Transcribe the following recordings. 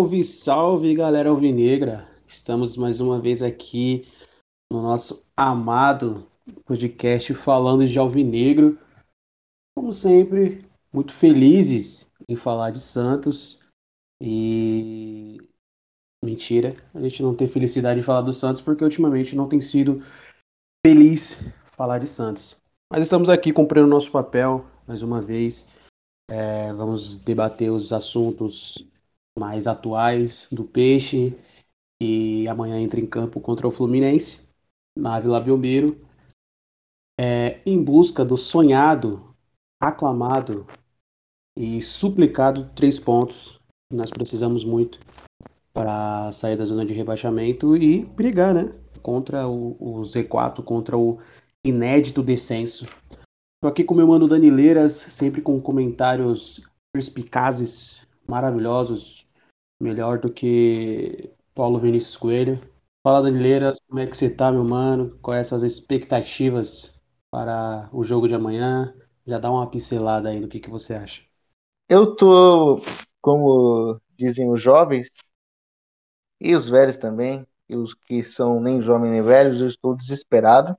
Salve, salve, galera alvinegra. Estamos mais uma vez aqui no nosso amado podcast falando de alvinegro. Como sempre, muito felizes em falar de Santos e mentira, a gente não tem felicidade de falar do Santos porque ultimamente não tem sido feliz falar de Santos. Mas estamos aqui cumprindo nosso papel mais uma vez. É, vamos debater os assuntos mais atuais do Peixe e amanhã entra em campo contra o Fluminense na Vila Belmiro é, em busca do sonhado, aclamado e suplicado três pontos que nós precisamos muito para sair da zona de rebaixamento e brigar, né, contra o, o Z4, contra o inédito descenso. Estou aqui com meu mano Danileiras, sempre com comentários perspicazes, maravilhosos, melhor do que Paulo Vinícius Coelho. Fala, Danileiras, como é que você tá, meu mano? Quais são as expectativas para o jogo de amanhã? Já dá uma pincelada aí no que, que você acha. Eu tô, como dizem os jovens, e os velhos também, e os que são nem jovens nem velhos, eu estou desesperado.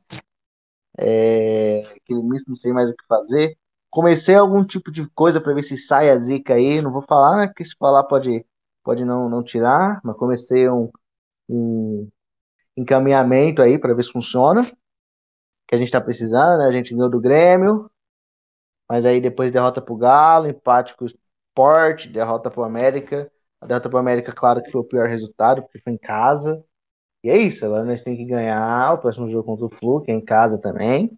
É, aquele misto, não sei mais o que fazer. Comecei algum tipo de coisa para ver se sai a zica aí. Não vou falar, né, que se falar pode pode não, não tirar, mas comecei um, um encaminhamento aí para ver se funciona, que a gente está precisando, né? A gente ganhou do Grêmio, mas aí depois derrota para o Galo, empate com o Sport, derrota para o América. A derrota para o América, claro que foi o pior resultado, porque foi em casa. E é isso, agora nós temos que ganhar o próximo jogo contra o Flu, que é em casa também.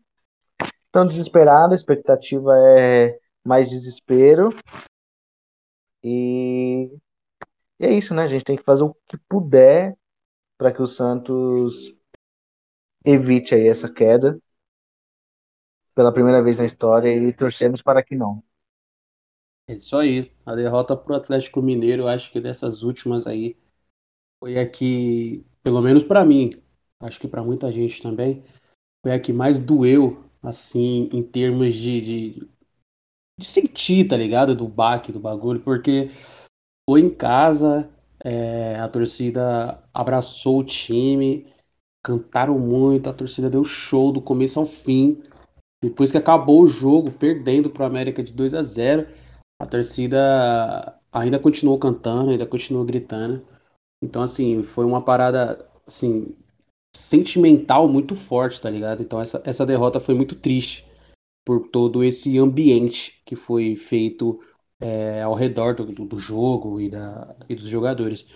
Então, desesperado, a expectativa é mais desespero. E e é isso, né? A gente tem que fazer o que puder para que o Santos evite aí essa queda pela primeira vez na história e torcemos para que não. É isso aí. A derrota para o Atlético Mineiro, acho que dessas últimas aí, foi a que, pelo menos para mim, acho que para muita gente também, foi a que mais doeu, assim, em termos de, de, de sentir, tá ligado? Do baque, do bagulho, porque foi em casa, é, a torcida abraçou o time, cantaram muito, a torcida deu show do começo ao fim. Depois que acabou o jogo, perdendo para o América de 2 a 0, a torcida ainda continuou cantando, ainda continuou gritando. Então, assim, foi uma parada, assim, sentimental muito forte, tá ligado? Então, essa, essa derrota foi muito triste por todo esse ambiente que foi feito é, ao redor do, do, jogo e, da, e dos jogadores.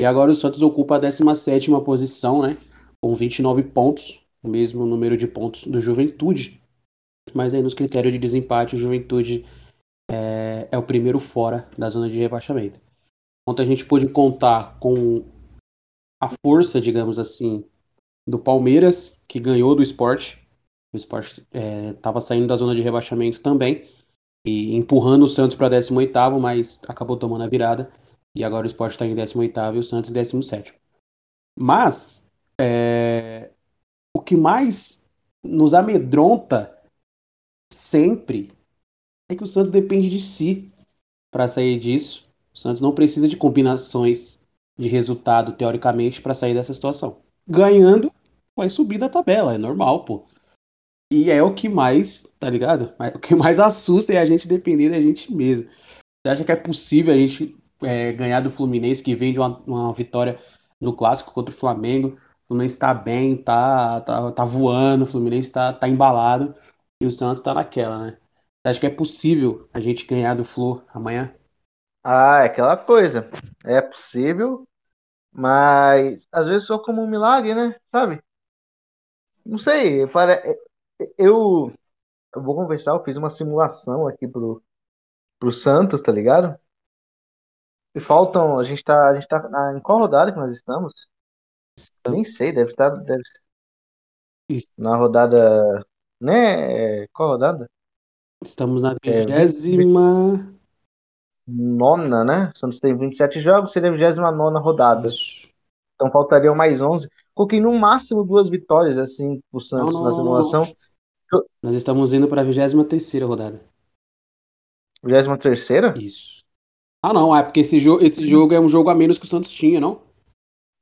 E agora o Santos ocupa a 17 posição, né? Com 29 pontos, o mesmo número de pontos do Juventude. Mas aí nos critérios de desempate, o Juventude é, é o primeiro fora da zona de rebaixamento. Ontem a gente pôde contar com a força, digamos assim, do Palmeiras, que ganhou do esporte. O esporte estava é, saindo da zona de rebaixamento também e empurrando o Santos para 18º, mas acabou tomando a virada. E agora o Sport está em 18º e o Santos em 17 Mas é, o que mais nos amedronta sempre é que o Santos depende de si para sair disso. O Santos não precisa de combinações de resultado, teoricamente, para sair dessa situação. Ganhando, vai subir da tabela, é normal, pô. E é o que mais, tá ligado? O que mais assusta é a gente depender da gente mesmo. Você acha que é possível a gente é, ganhar do Fluminense, que vem de uma, uma, vitória no clássico contra o Flamengo? O Fluminense tá bem, tá, tá, tá voando, o Fluminense tá, tá embalado e o Santos tá naquela, né? Você acha que é possível a gente ganhar do Flu amanhã? Ah, é aquela coisa. É possível, mas às vezes só como um milagre, né? Sabe? Não sei, para eu, eu vou conversar, eu fiz uma simulação aqui pro, pro Santos, tá ligado? E faltam, a gente tá, a gente tá na, em qual rodada que nós estamos? Nem sei, deve estar, deve na rodada, né? Qual rodada? Estamos na é, vigésima é, nona, né? Santos tem 27 jogos, seria a 29 rodada. Então faltariam mais 11. Coloquei no máximo duas vitórias, assim, pro Santos não, não, na simulação. Não, nós estamos indo para a 23 rodada. 23? Isso. Ah, não, é porque esse, jo esse jogo é um jogo a menos que o Santos tinha, não?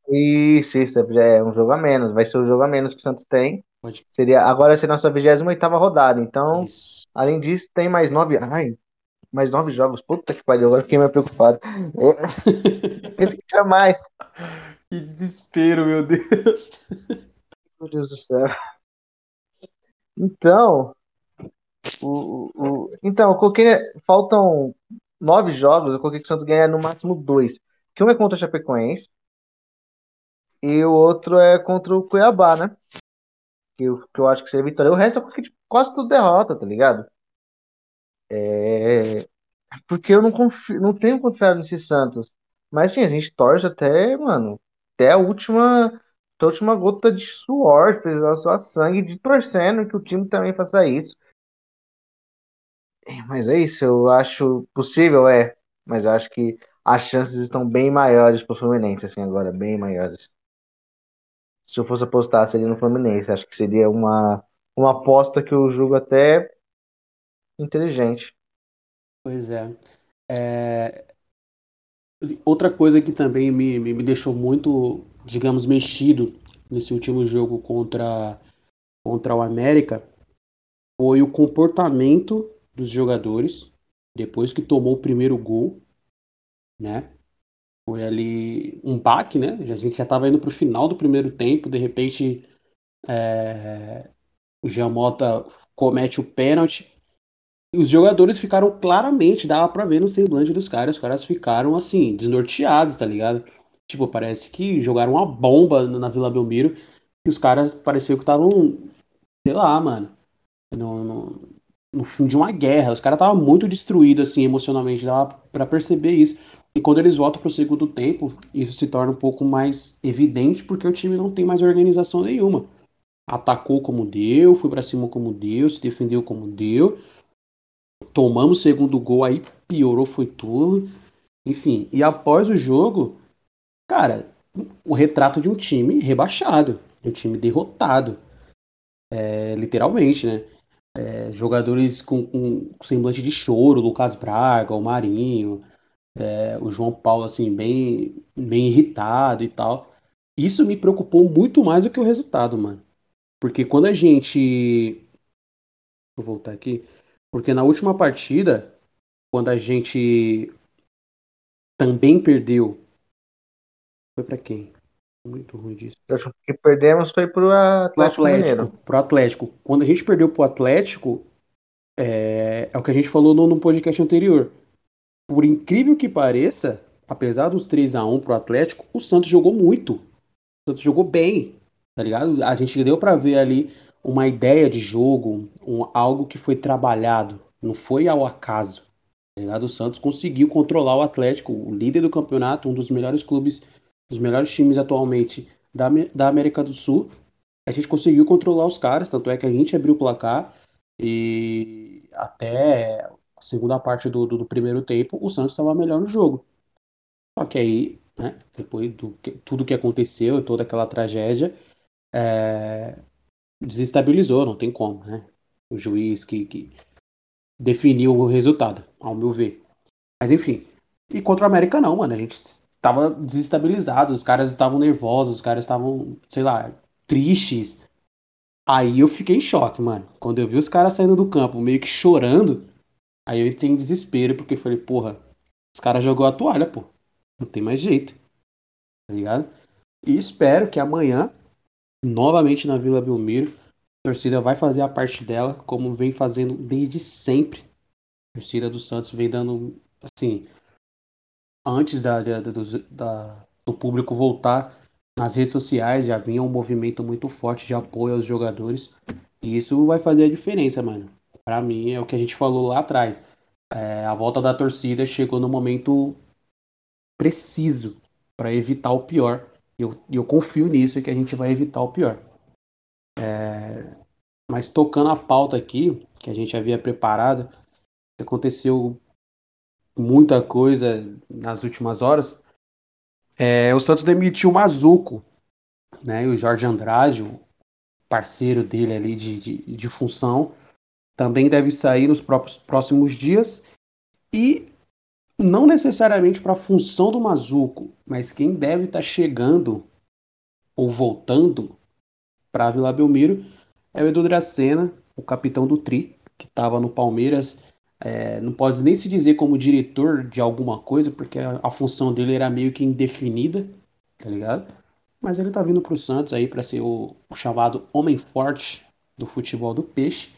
Isso, isso, é um jogo a menos. Vai ser o jogo a menos que o Santos tem. Pode. Seria, agora será a nossa 28 rodada. Então, Isso. além disso, tem mais nove. Ai, mais nove jogos. Puta que pariu, agora fiquei mais preocupado. É, Pensei que tinha mais. Que desespero, meu Deus. Meu Deus do céu. Então, o, o, então, eu coloquei. Faltam nove jogos, eu coloquei que o Santos ganha no máximo dois. Que um é contra o Chapecoense e o outro é contra o Cuiabá, né? Que eu, que eu acho que seria vitória. O resto eu coloquei de quase tudo derrota, tá ligado? É... Porque eu não confio, não tenho confiado nesse Santos. Mas sim, a gente torce até, mano, até a última, até a última gota de suor, precisar suar sangue, de torcendo que o time também faça isso. É, Mas é isso, eu acho possível, é. Mas eu acho que as chances estão bem maiores pro Fluminense, assim, agora, bem maiores. Se eu fosse apostar, seria no Fluminense. Acho que seria uma, uma aposta que eu julgo até inteligente. Pois é. É, Outra coisa que também me, me, me deixou muito, digamos, mexido nesse último jogo contra, contra o América foi o comportamento dos jogadores depois que tomou o primeiro gol, né? Foi ali um baque, né? A gente já estava indo para o final do primeiro tempo, de repente é, o Giamota comete o pênalti e os jogadores ficaram claramente, dava pra ver no semblante dos caras, os caras ficaram assim, desnorteados, tá ligado? Tipo, parece que jogaram uma bomba na Vila Belmiro e os caras pareciam que estavam, sei lá, mano, no, no, no fim de uma guerra. Os caras estavam muito destruídos, assim, emocionalmente, dava pra perceber isso. E quando eles voltam pro segundo tempo, isso se torna um pouco mais evidente porque o time não tem mais organização nenhuma. Atacou como deu, foi pra cima como deu, se defendeu como deu tomamos o segundo gol, aí piorou, foi tudo. Enfim, e após o jogo, cara, o retrato de um time rebaixado, de um time derrotado. É, literalmente, né? É, jogadores com, com, semblante de choro, Lucas Braga, o Marinho, é, o João Paulo, assim, bem, bem irritado e tal. Isso me preocupou muito mais do que o resultado, mano. Porque quando a gente. Vou voltar aqui. Porque na última partida, quando a gente também perdeu. Foi para quem? Muito ruim disso. Eu acho que perdemos foi pro Atlético, pro Atlético Mineiro. Pro Atlético. Quando a gente perdeu pro Atlético, é, é o que a gente falou no, no, podcast anterior. Por incrível que pareça, apesar dos 3 a 1 pro Atlético, o Santos jogou muito. O Santos jogou bem, tá ligado? A gente deu para ver ali uma ideia de jogo, um, algo que foi trabalhado, não foi ao acaso. Tá o Santos conseguiu controlar o Atlético, o líder do campeonato, um dos melhores clubes, dos melhores times atualmente da, da América do Sul. A gente conseguiu controlar os caras, tanto é que a gente abriu o placar e até a segunda parte do, do, do primeiro tempo o Santos estava melhor no jogo. Só que aí, né, depois do que, tudo que aconteceu, toda aquela tragédia, é, desestabilizou, não tem como, né? O juiz que, que definiu o resultado, ao meu ver. Mas enfim. E contra o América não, mano. A gente estava desestabilizado, os caras estavam nervosos, os caras estavam, sei lá, tristes. Aí eu fiquei em choque, mano. Quando eu vi os caras saindo do campo meio que chorando, aí eu entrei em desespero, porque falei, porra, os caras jogou a toalha, pô. Não tem mais jeito. Tá ligado? E espero que amanhã novamente na Vila Belmiro. A torcida vai fazer a parte dela, como vem fazendo desde sempre. A torcida do Santos vem dando, assim, antes da, da, do, da, do público voltar nas redes sociais, já vinha um movimento muito forte de apoio aos jogadores. E isso vai fazer a diferença, mano. Para mim, é o que a gente falou lá atrás. É, a volta da torcida chegou no momento preciso para evitar o pior. E eu, eu confio nisso que a gente vai evitar o pior. É, mas tocando a pauta aqui, que a gente havia preparado, aconteceu muita coisa nas últimas horas. É, o Santos demitiu o Mazuco, né? E o Jorge Andrade, o parceiro dele ali de, de, de função, também deve sair nos próprios, próximos dias. E não necessariamente para a função do Mazuco, mas quem deve estar tá chegando ou voltando para Vila Belmiro é o Edu Dracena, o capitão do Tri, que estava no Palmeiras. É, não pode nem se dizer como diretor de alguma coisa, porque a, a, função dele era meio que indefinida, tá ligado? Mas ele tá vindo pro Santos aí para ser o, o chamado homem forte do futebol do Peixe,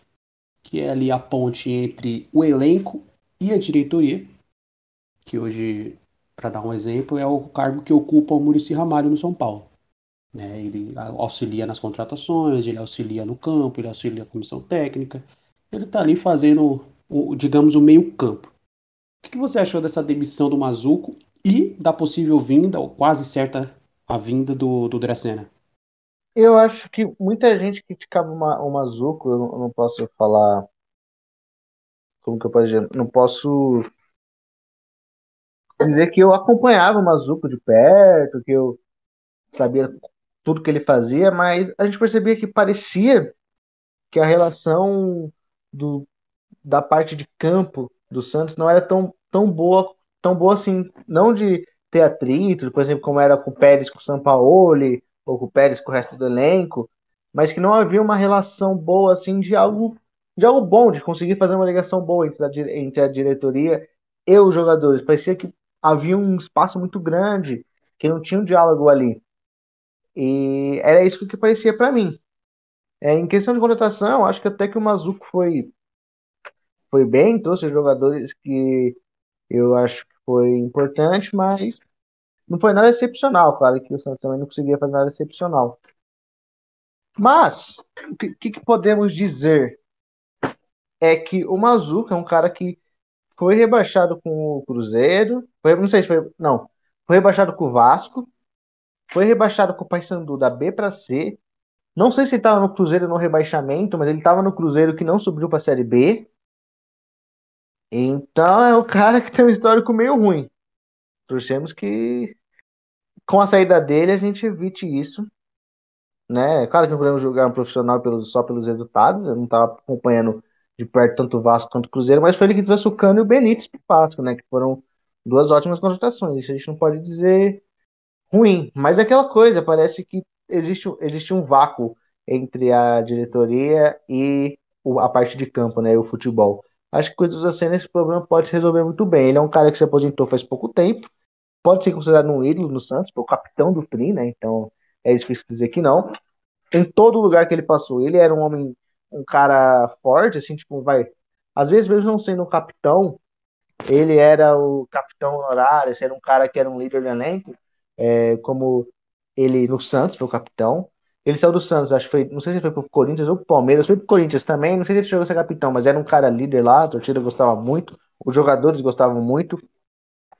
que é ali a ponte entre o elenco e a diretoria, que hoje, para dar um exemplo, é o cargo que ocupa o Murici Ramalho no São Paulo. Né? Ele auxilia nas contratações, ele auxilia no campo, ele auxilia a comissão técnica. Ele está ali fazendo, o, digamos, o meio-campo. O que você achou dessa demissão do Mazuco e da possível vinda, ou quase certa a vinda do, do Dracena? Eu acho que muita gente criticava o Mazuco, eu eu não posso falar. Como que eu posso dizer? Não posso dizer que eu acompanhava o Mazuco de perto, que eu sabia tudo que ele fazia, mas a gente percebia que parecia que a relação do, da parte de campo do Santos não era tão, tão boa, tão boa assim, não de ter atrito, por exemplo, como era com o Pérez com o Sampaoli, ou com o Pérez com o resto do elenco, mas que não havia uma relação boa assim de algo de algo bom, de conseguir fazer uma ligação boa entre a, entre a diretoria e os jogadores. Parecia que havia um espaço muito grande, que não tinha um diálogo ali. E era isso que parecia para mim. É, em questão de contratação, acho que até que o Mazuco foi, foi bem, trouxe jogadores que eu acho que foi importante, mas não foi nada excepcional. Claro que o Santos também não conseguia fazer nada excepcional. Mas, o que, que podemos dizer é que o Mazuco é um cara que foi rebaixado com o Cruzeiro, foi, não sei se foi, não, foi rebaixado com o Vasco, foi rebaixado com o Paysandu da B para C. Não sei se ele estava no Cruzeiro no rebaixamento, mas ele estava no Cruzeiro que não subiu para a Série B. Então é o cara que tem um histórico meio ruim. Torcemos que com a saída dele a gente evite isso. Né? Claro que não podemos julgar um profissional pelos, só pelos resultados. Eu não estava acompanhando de perto tanto o Vasco quanto o Cruzeiro, mas foi ele que trouxe o Cano e o Benítez para o Vasco, né? Que foram duas ótimas contratações. Isso a gente não pode dizer ruim. Mas é aquela coisa, parece que existe, existe um vácuo entre a diretoria e a parte de campo, né? O futebol. Acho que coisas assim esse problema pode se resolver muito bem. Ele é um cara que se aposentou faz pouco tempo, pode ser considerado um ídolo no Santos, o capitão do Tri, né? Então é difícil dizer que não. Em todo lugar que ele passou, ele era um homem, um cara forte, assim, tipo, vai. Às vezes, mesmo não sendo um capitão, ele era o capitão honorário, era um cara que era um líder de elenco, é, como ele no Santos, foi o capitão. Ele saiu do Santos, acho que foi, não sei se foi pro Corinthians ou pro Palmeiras, foi pro Corinthians também, não sei se ele chegou a ser capitão, mas era um cara líder lá, a torcida gostava muito, os jogadores gostavam muito.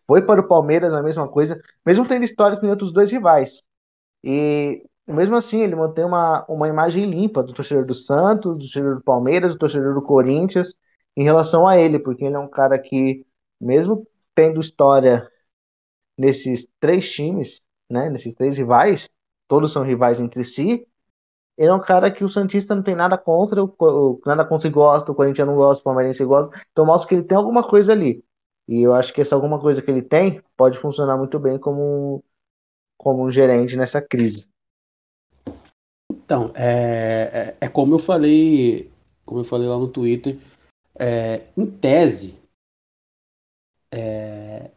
Foi para o Palmeiras a mesma coisa, mesmo tendo histórico em outros dois rivais. E mesmo assim, ele mantém uma, uma imagem limpa do torcedor do Santos, do torcedor do Palmeiras, do torcedor do Corinthians, em relação a ele, porque ele é um cara que, mesmo tendo história nesses três times, né, nesses três rivais, todos são rivais entre si. Ele é um cara que o Santista não tem nada contra, o, nada contra e gosta, o Corinthians não gosta, o Palmeirense gosta, então mostra que ele tem alguma coisa ali. E eu acho que essa alguma coisa que ele tem pode funcionar muito bem como, como um gerente nessa crise. Então, é, é, é como eu falei, como eu falei lá no Twitter, é, em tese, é,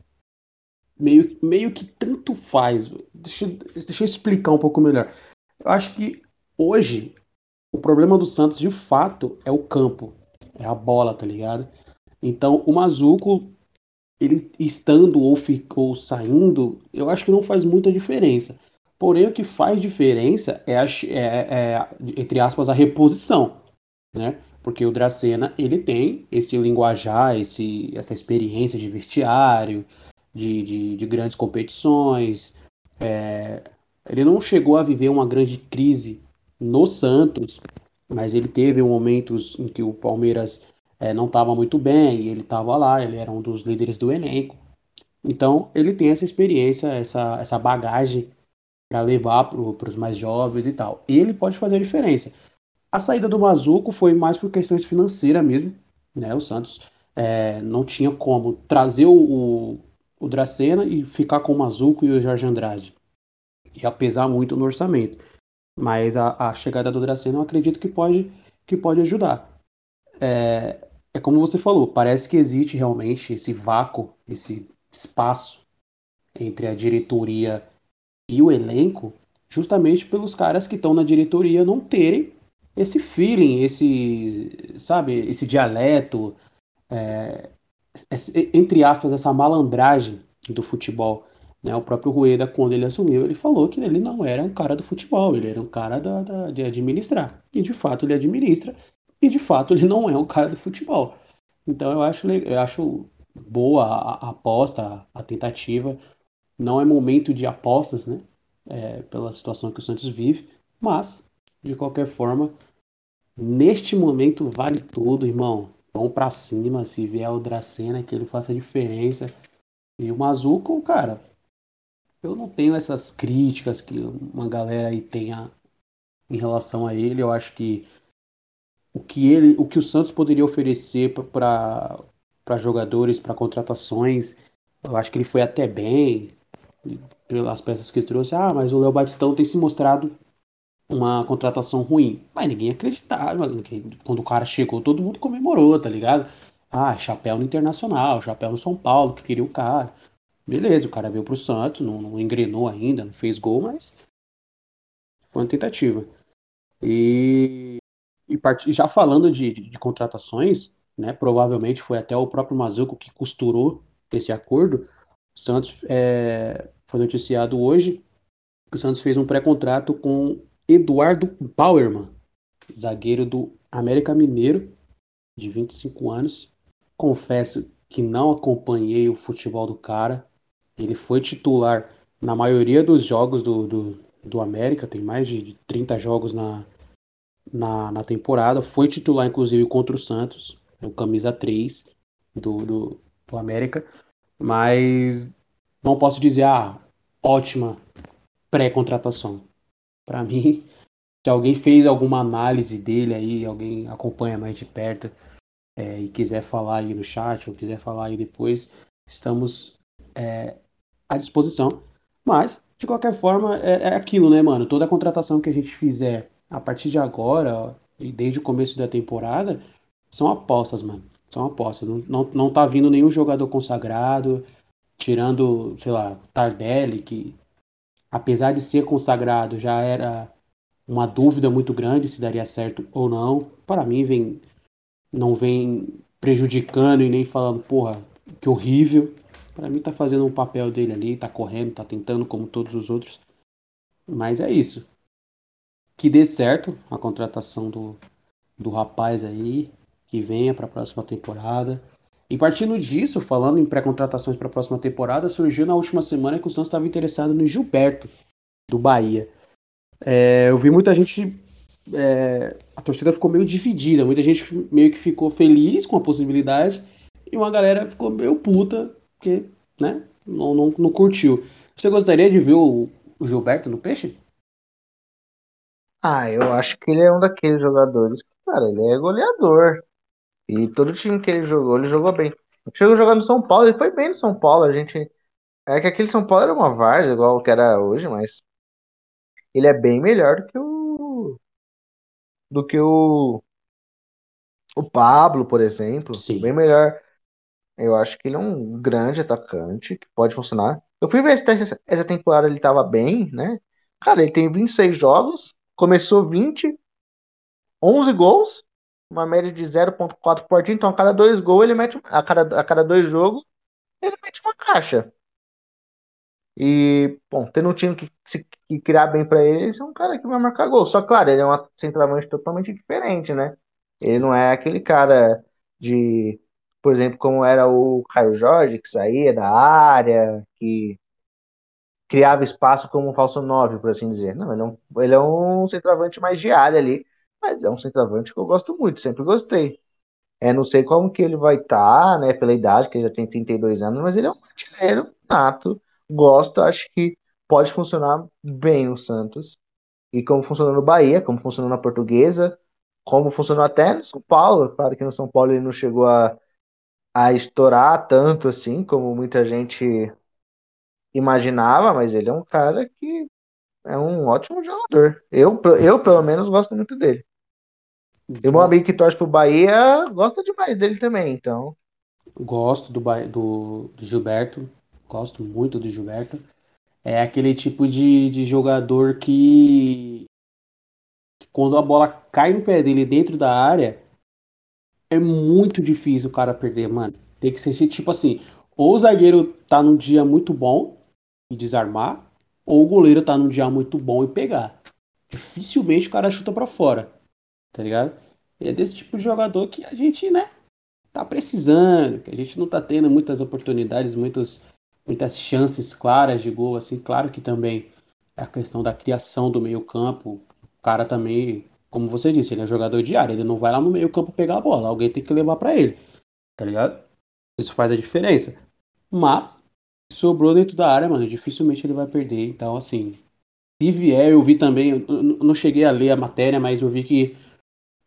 meio, meio que tanto faz. Deixa, deixa eu explicar um pouco melhor. Eu acho que hoje o problema do Santos de fato é o campo, é a bola, tá ligado? Então o Mazuco, ele estando ou ficou saindo, eu acho que não faz muita diferença. Porém, o que faz diferença é, a, é, é entre aspas, a reposição, né? Porque o Dracena, ele tem esse linguajar, esse, essa experiência de vestiário, de, de, de grandes competições. É, ele não chegou a viver uma grande crise no Santos, mas ele teve momentos em que o Palmeiras é, não estava muito bem, e ele estava lá, ele era um dos líderes do elenco. Então ele tem essa experiência, essa, essa bagagem para levar para os mais jovens e tal. Ele pode fazer a diferença. A saída do Mazuco foi mais por questões financeiras mesmo, né? O Santos é, não tinha como trazer o, o Dracena e ficar com o Mazuco e o Jorge Andrade. Ia pesar muito no orçamento. Mas a, a chegada do Dracena eu acredito que pode, que pode ajudar. É, é como você falou, parece que existe realmente esse vácuo, esse espaço entre a diretoria e o elenco, justamente pelos caras que estão na diretoria não terem esse feeling, esse, sabe, esse dialeto, é, entre aspas, essa malandragem do futebol. Né? O próprio Rueda, quando ele assumiu, ele falou que ele não era um cara do futebol, ele era um cara da, da, de administrar. E de fato ele administra, e de fato ele não é um cara do futebol. Então eu acho, eu acho boa a, a aposta, a tentativa. Não é momento de apostas, né? É, pela situação que o Santos vive, mas, de qualquer forma, neste momento vale tudo, irmão. Vão para cima, se vier o Dracena, que ele faça diferença. E o Mazuco, cara, eu não tenho essas críticas que uma galera aí tenha em relação a ele. Eu acho que o que ele, o que o Santos poderia oferecer para para jogadores, para contratações, eu acho que ele foi até bem pelas peças que trouxe. Ah, mas o Léo Batistão tem se mostrado uma contratação ruim. Mas ninguém acreditava. Quando o cara chegou, todo mundo comemorou, tá ligado? Ah, chapéu no Internacional, chapéu no São Paulo, que queria o cara. Beleza, o cara veio pro Santos, não, não engrenou ainda, não fez gol, mas foi uma tentativa. E, e part... já falando de, de, de, contratações, né, provavelmente foi até o próprio Mazuco que costurou esse acordo. O Santos é, foi noticiado hoje que o Santos fez um pré-contrato com Eduardo Bauerman, zagueiro do América Mineiro, de 25 anos. Confesso que não acompanhei o futebol do cara. Ele foi titular na maioria dos jogos do, do, do América, tem mais de 30 jogos na, na, na, temporada. Foi titular, inclusive, contra o Santos, o camisa 3 do, do, do América. Mas não posso dizer, ah, ótima pré-contratação. Para mim, se alguém fez alguma análise dele aí, alguém acompanha mais de perto é, e quiser falar aí no chat ou quiser falar aí depois, estamos é, à disposição. Mas, de qualquer forma, é, é, aquilo, né, mano? Toda contratação que a gente fizer a partir de agora e desde o começo da temporada são apostas, mano. São apostas. Não, não, não tá vindo nenhum jogador consagrado, tirando, sei lá, Tardelli, que apesar de ser consagrado, já era uma dúvida muito grande se daria certo ou não. Para mim, vem, não vem prejudicando e nem falando, porra, que horrível. Para mim, tá fazendo um papel dele ali, tá correndo, tá tentando como todos os outros. Mas é isso. Que dê certo a contratação do, do rapaz aí, que venha para a próxima temporada. E partindo disso, falando em pré-contratações para a próxima temporada, surgiu na última semana que o Santos estava interessado no Gilberto, do Bahia. É, eu vi muita gente. É, a torcida ficou meio dividida, muita gente meio que ficou feliz com a possibilidade e uma galera ficou meio puta, porque né, não, não, não curtiu. Você gostaria de ver o, o Gilberto no Peixe? Ah, eu acho que ele é um daqueles jogadores que, cara, ele é goleador. E todo time que ele jogou, ele jogou bem. Chegou a jogar no São Paulo, ele foi bem no São Paulo. A gente. É que aquele São Paulo era uma várzea, igual que era hoje, mas ele é bem melhor do que o. Do que o. O Pablo, por exemplo. Sim. Bem melhor. Eu acho que ele é um grande atacante que pode funcionar. Eu fui ver se essa temporada ele tava bem, né? Cara, ele tem 26 jogos, começou 20, 11 gols uma média de 0.4 por então a cada dois gols ele mete a cada, a cada dois jogos ele mete uma caixa. E, bom, tendo um time que, se, que criar bem para ele, esse é um cara que vai marcar gol. Só, claro, ele é um centroavante totalmente diferente, né? Ele não é aquele cara de, por exemplo, como era o Caio Jorge, que saía da área, que criava espaço como um falso 9, por assim dizer. Não, ele é um, ele é um centroavante mais de área ali, mas é um centroavante que eu gosto muito, sempre gostei. É, não sei como que ele vai estar, tá, né, pela idade, que ele já tem 32 anos, mas ele é um artilheiro nato, gosto, acho que pode funcionar bem no Santos. E como funcionou no Bahia, como funcionou na Portuguesa, como funcionou até no São Paulo. Claro que no São Paulo ele não chegou a, a estourar tanto assim como muita gente imaginava, mas ele é um cara que é um ótimo jogador. Eu, eu pelo menos, gosto muito dele. O meu amigo que torce pro Bahia gosta demais dele também, então. Gosto do, do, do Gilberto. Gosto muito do Gilberto. É aquele tipo de, de jogador que, que quando a bola cai no pé dele dentro da área, é muito difícil o cara perder, mano. Tem que ser tipo assim, ou o zagueiro tá num dia muito bom e desarmar, ou o goleiro tá num dia muito bom e pegar. Dificilmente o cara chuta para fora, tá ligado? E é desse tipo de jogador que a gente, né, tá precisando, que a gente não tá tendo muitas oportunidades, muitos, muitas chances claras de gol, assim, claro que também é a questão da criação do meio campo, o cara também, como você disse, ele é jogador de área, ele não vai lá no meio campo pegar a bola, alguém tem que levar para ele, tá ligado? Isso faz a diferença. Mas, sobrou dentro da área, mano, dificilmente ele vai perder. Então, assim, se vier, eu vi também, eu não cheguei a ler a matéria, mas eu vi que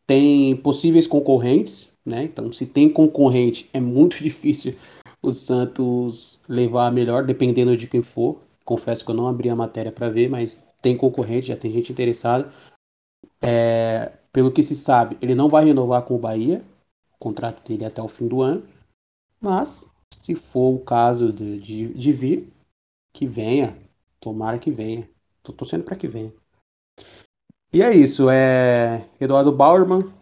tem possíveis concorrentes, né? Então, se tem concorrente, é muito difícil o Santos levar a melhor, dependendo de quem for. Confesso que eu não abri a matéria para ver, mas tem concorrente, já tem gente interessada. É, pelo que se sabe, ele não vai renovar com o Bahia, o contrato dele é até o fim do ano. Mas, se for o caso de, de, de vir, que venha. Tomara que venha. Tô torcendo para que venha. E é isso. É Eduardo Bauerman.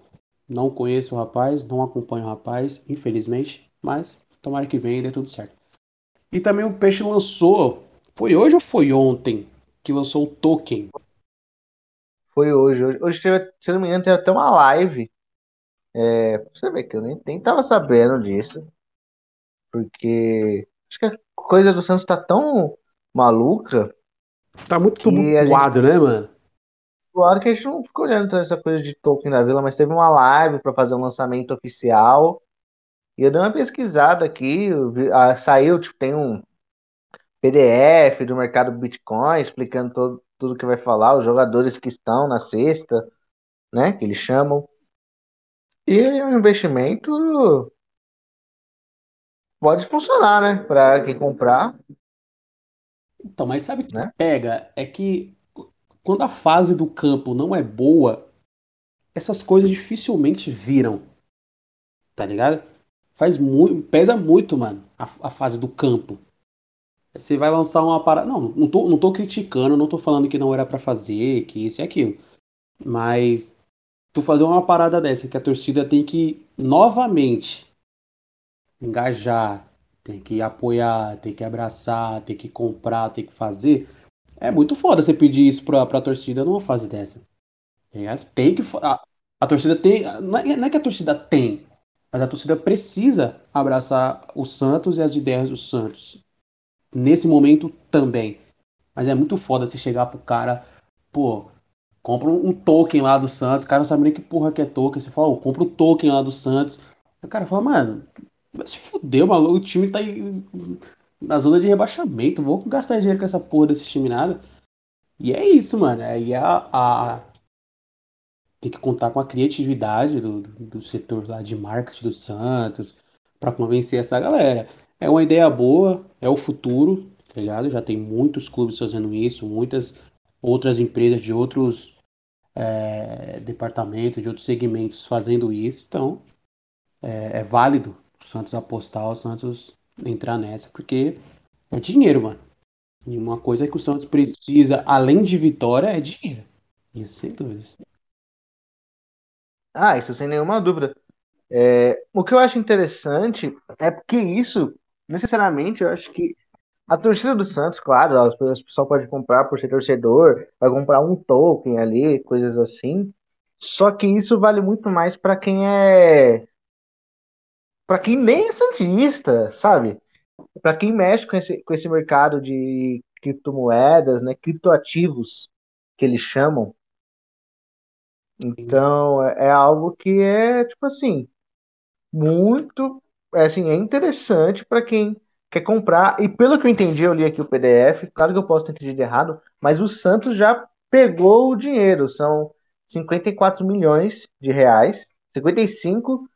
Não conheço o rapaz, não acompanho o rapaz, infelizmente. Mas tomara que venha e dê tudo certo. E também o Peixe lançou. Foi hoje ou foi ontem que lançou o token? Foi hoje. Hoje, hoje teve, se não me engano, teve até uma live. É, você vê que eu nem, nem tava sabendo disso. Porque acho que a coisa do Santos tá tão maluca. Tá muito tumultuado, gente... né, mano? Claro que a gente não ficou olhando toda essa coisa de Tolkien da Vila, mas teve uma live para fazer um lançamento oficial. E eu dei uma pesquisada aqui, saiu, tipo, tem um PDF do mercado Bitcoin explicando todo, tudo que vai falar, os jogadores que estão na sexta, né, que eles chamam. E é um investimento pode funcionar, né? Para quem comprar. Então, mas sabe o que né? pega? É que quando a fase do campo não é boa, essas coisas dificilmente viram. Tá ligado? Faz muito, pesa muito, mano, a, a fase do campo. Você vai lançar uma parada. Não, não tô, não tô criticando, não tô falando que não era para fazer, que isso e aquilo. Mas tu fazer uma parada dessa que a torcida tem que novamente engajar, tem que apoiar, tem que abraçar, tem que comprar, tem que fazer. É muito foda você pedir isso pra, pra torcida numa fase dessa. Tá tem que. A, a torcida tem. Não é, não é que a torcida tem, mas a torcida precisa abraçar o Santos e as ideias do Santos. Nesse momento também. Mas é muito foda você chegar pro cara, pô, compra um token lá do Santos, o cara não sabe nem que porra que é token. Você fala, oh, compra o token lá do Santos. O cara fala, mano, se fudeu, maluco. O time tá na zona de rebaixamento. Vou gastar dinheiro com essa porra desse time nada. E é isso, mano. Aí a, a, tem que contar com a criatividade do, do setor lá de marketing do Santos para convencer essa galera. É uma ideia boa, é o futuro, tá ligado? Já tem muitos clubes fazendo isso, muitas outras empresas de outros é, departamentos, de outros segmentos fazendo isso. Então, é, é válido o Santos apostar, o Santos entrar nessa, porque é dinheiro, mano. E uma coisa que o Santos precisa, além de vitória, é dinheiro. Isso sem dúvidas. Ah, isso sem nenhuma dúvida. É, o que eu acho interessante é porque isso, necessariamente, eu acho que a torcida do Santos, claro, o pessoal pode comprar por ser torcedor, vai comprar um token ali, coisas assim. Só que isso vale muito mais para quem é para quem nem é santista, sabe? Para quem mexe com esse, com esse mercado de criptomoedas, né, criptoativos que eles chamam. Então, é, é algo que é tipo assim, muito, é, assim, é interessante para quem quer comprar. E pelo que eu entendi, eu li aqui o PDF, claro que eu posso ter entendido errado, mas o Santos já pegou o dinheiro, são 54 milhões de reais, 55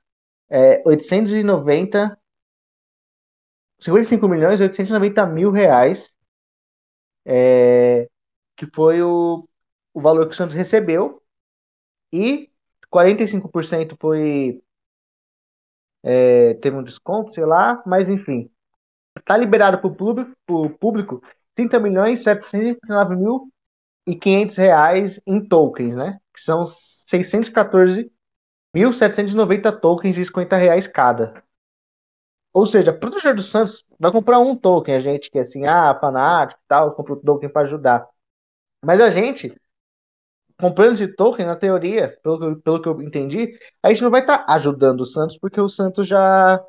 é, 890 55 milhões e 890 mil reais, é, que foi o, o valor que o Santos recebeu, e 45% foi é, teve um desconto, sei lá, mas enfim. Tá liberado para o público, público 30 milhões 709 mil e 500 reais em tokens, né? Que são 614.790 tokens e 50 reais cada. Ou seja, o torcedor do Santos, vai comprar um token. A gente que é assim, ah, fanático e tal, compra o token para ajudar. Mas a gente, comprando esse token, na teoria, pelo pelo que eu entendi, a gente não vai estar tá ajudando o Santos, porque o Santos já,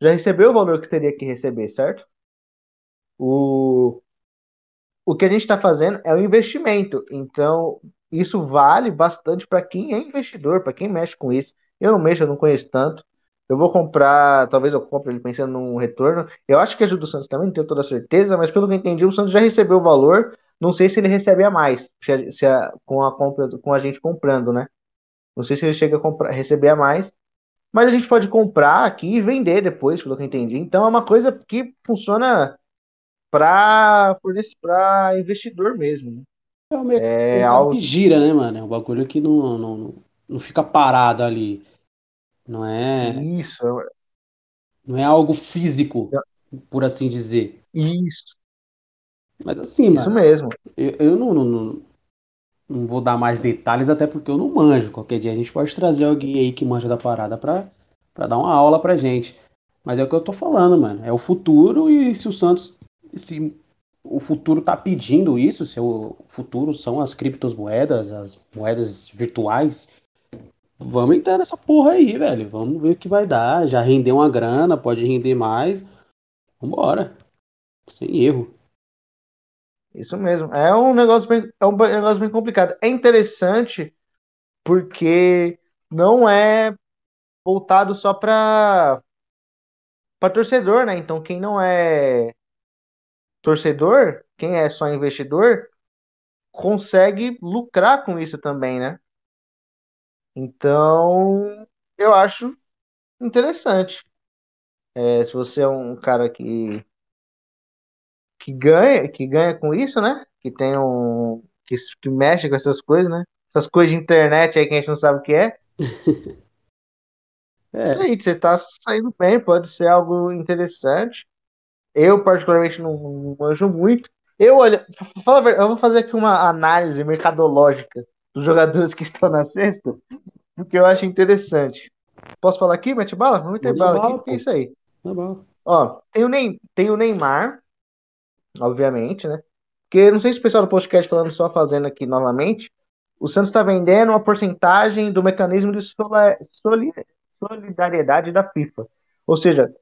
já recebeu o valor que teria que receber, certo? O, o que a gente está fazendo é um investimento. Então, isso vale bastante para quem é investidor, para quem mexe com isso. Eu não mexo, eu não conheço tanto. Eu vou comprar, talvez eu compre ele pensando num retorno. Eu acho que ajuda o Santos também, não tenho toda certeza, mas pelo que eu entendi, o Santos já recebeu o valor. Não sei se ele recebe a mais, se a, com a compra, com a gente comprando, né? Não sei se ele chega a comprar, receber a mais, mas a gente pode comprar aqui e vender depois, pelo que eu entendi. Então é uma coisa que funciona para investidor mesmo. Né? É, um é algo que gira, né, mano? É um bagulho que não, não, não fica parado ali. Não é. Isso. Não é algo físico, por assim dizer. Isso. Mas assim, Isso mano. mesmo. Eu, eu não, não, não, vou dar mais detalhes, até porque eu não manjo. Qualquer dia a gente pode trazer alguém aí que manja da parada pra, pra dar uma aula pra gente. Mas é o que eu tô falando, mano. É o futuro e se o Santos. Se o futuro tá pedindo isso, se o futuro são as criptomoedas, as moedas virtuais, Vamos entrar nessa porra aí, velho. Vamos ver o que vai dar. Já rendeu uma grana, pode render mais. Vambora. Sem erro. Isso mesmo. É um negócio bem, é um negócio bem complicado. É interessante porque não é voltado só para para torcedor, né? Então quem não é torcedor, quem é só investidor, consegue lucrar com isso também, né? Então, eu acho interessante. É, se você é um cara que, que ganha, que ganha com isso, né? Que tem um. Que, que mexe com essas coisas, né? Essas coisas de internet aí que a gente não sabe o que é. é. Isso aí, você tá saindo bem, pode ser algo interessante. Eu, particularmente, não, não manjo muito. Eu, olha, fala, eu vou fazer aqui uma análise mercadológica dos jogadores que estão na sexta, porque eu acho interessante. Posso falar aqui, mete bala? Vamos meter bala, bala aqui, é isso aí. Ó, tem o, Ney, tem o Neymar, obviamente, né? Porque não sei se o pessoal do podcast falando só fazendo aqui novamente. O Santos está vendendo uma porcentagem do mecanismo de solidariedade da FIFA. Ou seja,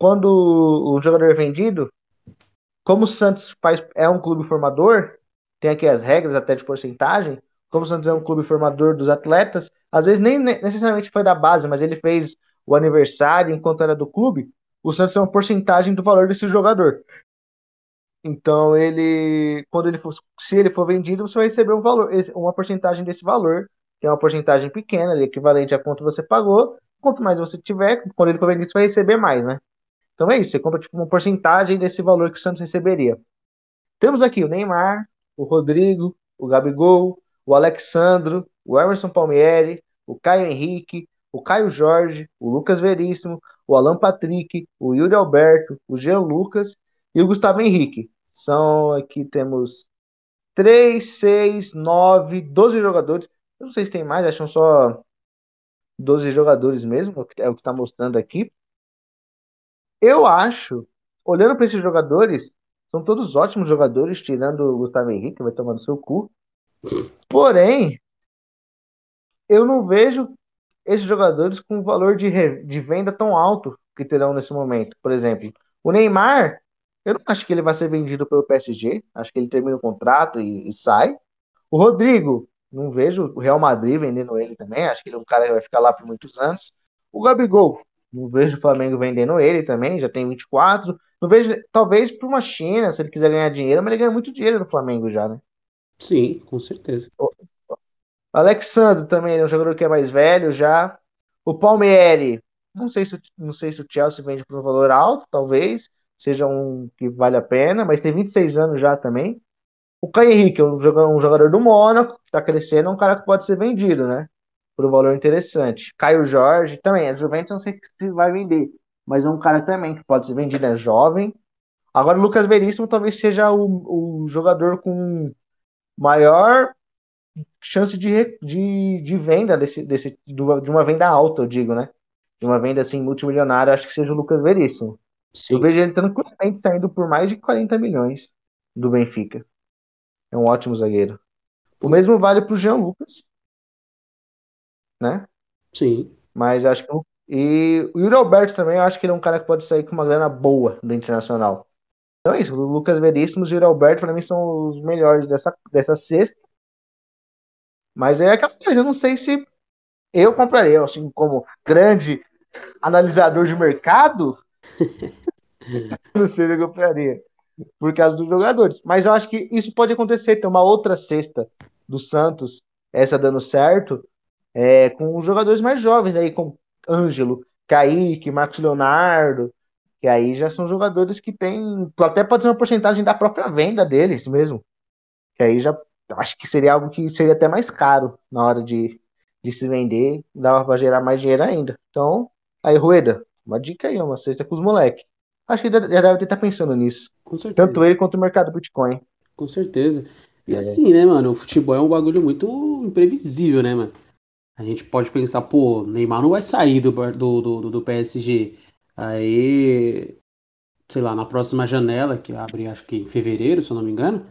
quando o jogador é vendido, como o Santos faz, é um clube formador, tem aqui as regras até de porcentagem, como o Santos é um clube formador dos atletas, às vezes nem necessariamente foi da base, mas ele fez o aniversário enquanto era do clube, o Santos tem uma porcentagem do valor desse jogador. Então ele, quando ele for, se ele for vendido, você vai receber um valor, uma porcentagem desse valor, que é uma porcentagem pequena, equivalente a quanto você pagou. Quanto mais você tiver, quando ele for vendido, você vai receber mais, né? Então é isso, você compra tipo uma porcentagem desse valor que o Santos receberia. Temos aqui o Neymar, o Rodrigo, o Gabigol, o Alexandro, o Emerson Palmieri, o Caio Henrique, o Caio Jorge, o Lucas Veríssimo, o Alan Patrick, o Yuri Alberto, o Jean Lucas e o Gustavo Henrique. São aqui temos 3, 6, 9, 12 jogadores. Eu não sei se tem mais, acham só 12 jogadores mesmo, é o que está mostrando aqui. Eu acho, olhando para esses jogadores, são todos ótimos jogadores, tirando o Gustavo Henrique, vai tomar no seu cu. Porém, eu não vejo esses jogadores com valor de, de venda tão alto que terão nesse momento. Por exemplo, o Neymar, eu não acho que ele vai ser vendido pelo PSG, acho que ele termina o contrato e, e sai. O Rodrigo, não vejo o Real Madrid vendendo ele também, acho que ele é um cara que vai ficar lá por muitos anos. O Gabigol, não vejo o Flamengo vendendo ele também, já tem 24. Não vejo, talvez para uma China, se ele quiser ganhar dinheiro, mas ele ganha muito dinheiro no Flamengo já, né? Sim, com certeza. O Alexandre também é um jogador que é mais velho já. O Palmieri, não sei se, não sei se o Chelsea vende por um valor alto, talvez. seja um que vale a pena, mas tem 26 anos já também. O Caio Henrique, um jogador, um jogador do Mônaco, que está crescendo, é um cara que pode ser vendido, né? Por um valor interessante. Caio Jorge também, a Juventus não sei se vai vender, mas é um cara também que pode ser vendido, é jovem. Agora o Lucas Veríssimo talvez seja o, o jogador com maior chance de, de, de venda desse, desse, de uma venda alta, eu digo, né? De uma venda assim multimilionária, acho que seja o Lucas Veríssimo. Sim. Eu vejo ele tranquilamente saindo por mais de 40 milhões do Benfica. É um ótimo zagueiro. O mesmo vale para o Jean Lucas, né? Sim. Mas acho que e o Yuri Alberto também, eu acho que ele é um cara que pode sair com uma grana boa do Internacional. Então é isso, o Lucas Veríssimo e o Yuri Alberto para mim são os melhores dessa, dessa sexta. Mas é aquela coisa, eu não sei se eu compraria, assim, como grande analisador de mercado, não sei se eu compraria por causa dos jogadores. Mas eu acho que isso pode acontecer. Tem uma outra cesta do Santos, essa dando certo, é, com os jogadores mais jovens aí, com Ângelo, Kaique, Marcos Leonardo, que aí já são jogadores que têm. Até pode ser uma porcentagem da própria venda deles mesmo. Que aí já acho que seria algo que seria até mais caro na hora de, de se vender, dava para gerar mais dinheiro ainda. Então, aí, Rueda, uma dica aí, uma cesta com os moleques. Acho que já deve estar pensando nisso. Tanto ele quanto o mercado Bitcoin. Com certeza. E é. assim, né, mano? O futebol é um bagulho muito imprevisível, né, mano? A gente pode pensar, pô, Neymar não vai sair do, do, do, do PSG. Aí, sei lá, na próxima janela, que abre acho que em fevereiro, se eu não me engano.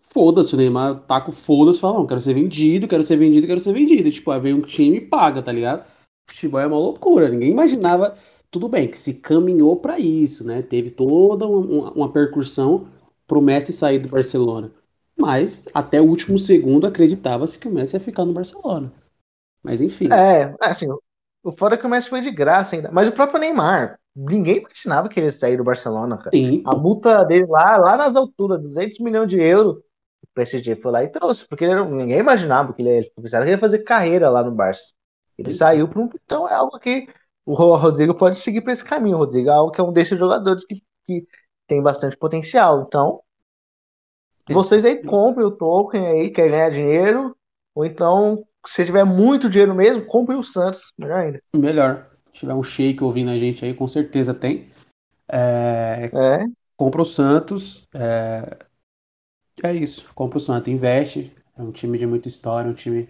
Foda-se, o Neymar tá com foda-se, fala, não, quero ser vendido, quero ser vendido, quero ser vendido. Tipo, aí vem um time e paga, tá ligado? Futebol é uma loucura. Ninguém imaginava tudo bem que se caminhou para isso, né? Teve toda uma, uma percussão para o Messi sair do Barcelona. Mas até o último segundo acreditava-se que o Messi ia ficar no Barcelona. Mas enfim. É, assim, o fora é que o Messi foi de graça ainda. Mas o próprio Neymar, ninguém imaginava que ele ia sair do Barcelona, cara. Sim. A multa dele lá, lá nas alturas, 200 milhões de euros, o PSG foi lá e trouxe, porque ninguém imaginava que ele ia, que ele ia fazer carreira lá no Barça. Ele Sim. saiu para um. Então é algo que o Rodrigo pode seguir para esse caminho. O Rodrigo é, que é um desses jogadores que, que tem bastante potencial. Então, vocês aí comprem o token aí, quer ganhar dinheiro, ou então, se tiver muito dinheiro mesmo, comprem o Santos, melhor ainda. Melhor. Se tiver um shake ouvindo a gente aí, com certeza tem. É... é. Compra o Santos. É... é isso. Compra o Santos, investe. É um time de muita história, um time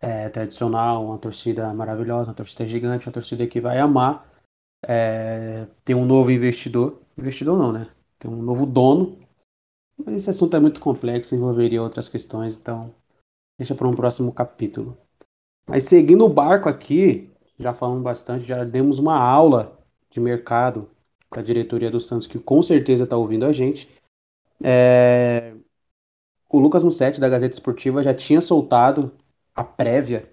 é, tradicional, uma torcida maravilhosa, uma torcida gigante, uma torcida que vai amar. É, tem um novo investidor, investidor não, né? Tem um novo dono, mas esse assunto é muito complexo, envolveria outras questões, então deixa para um próximo capítulo. Mas seguindo o barco aqui, já falamos bastante, já demos uma aula de mercado para a diretoria do Santos, que com certeza está ouvindo a gente. É... O Lucas Mussetti, da Gazeta Esportiva, já tinha soltado a prévia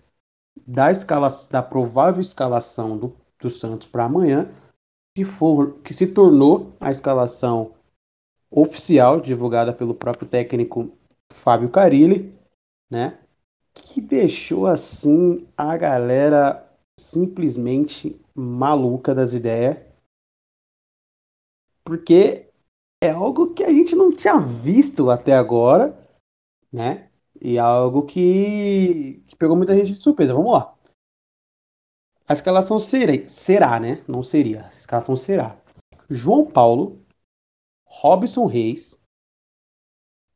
da, escala, da provável escalação do, do Santos para amanhã, que, for, que se tornou a escalação oficial divulgada pelo próprio técnico Fábio Carilli, né? Que deixou assim a galera simplesmente maluca das ideias. Porque é algo que a gente não tinha visto até agora, né? E algo que, que pegou muita gente de surpresa. Vamos lá. A escalação será, será, né? Não seria. A escalação será. João Paulo, Robson Reis,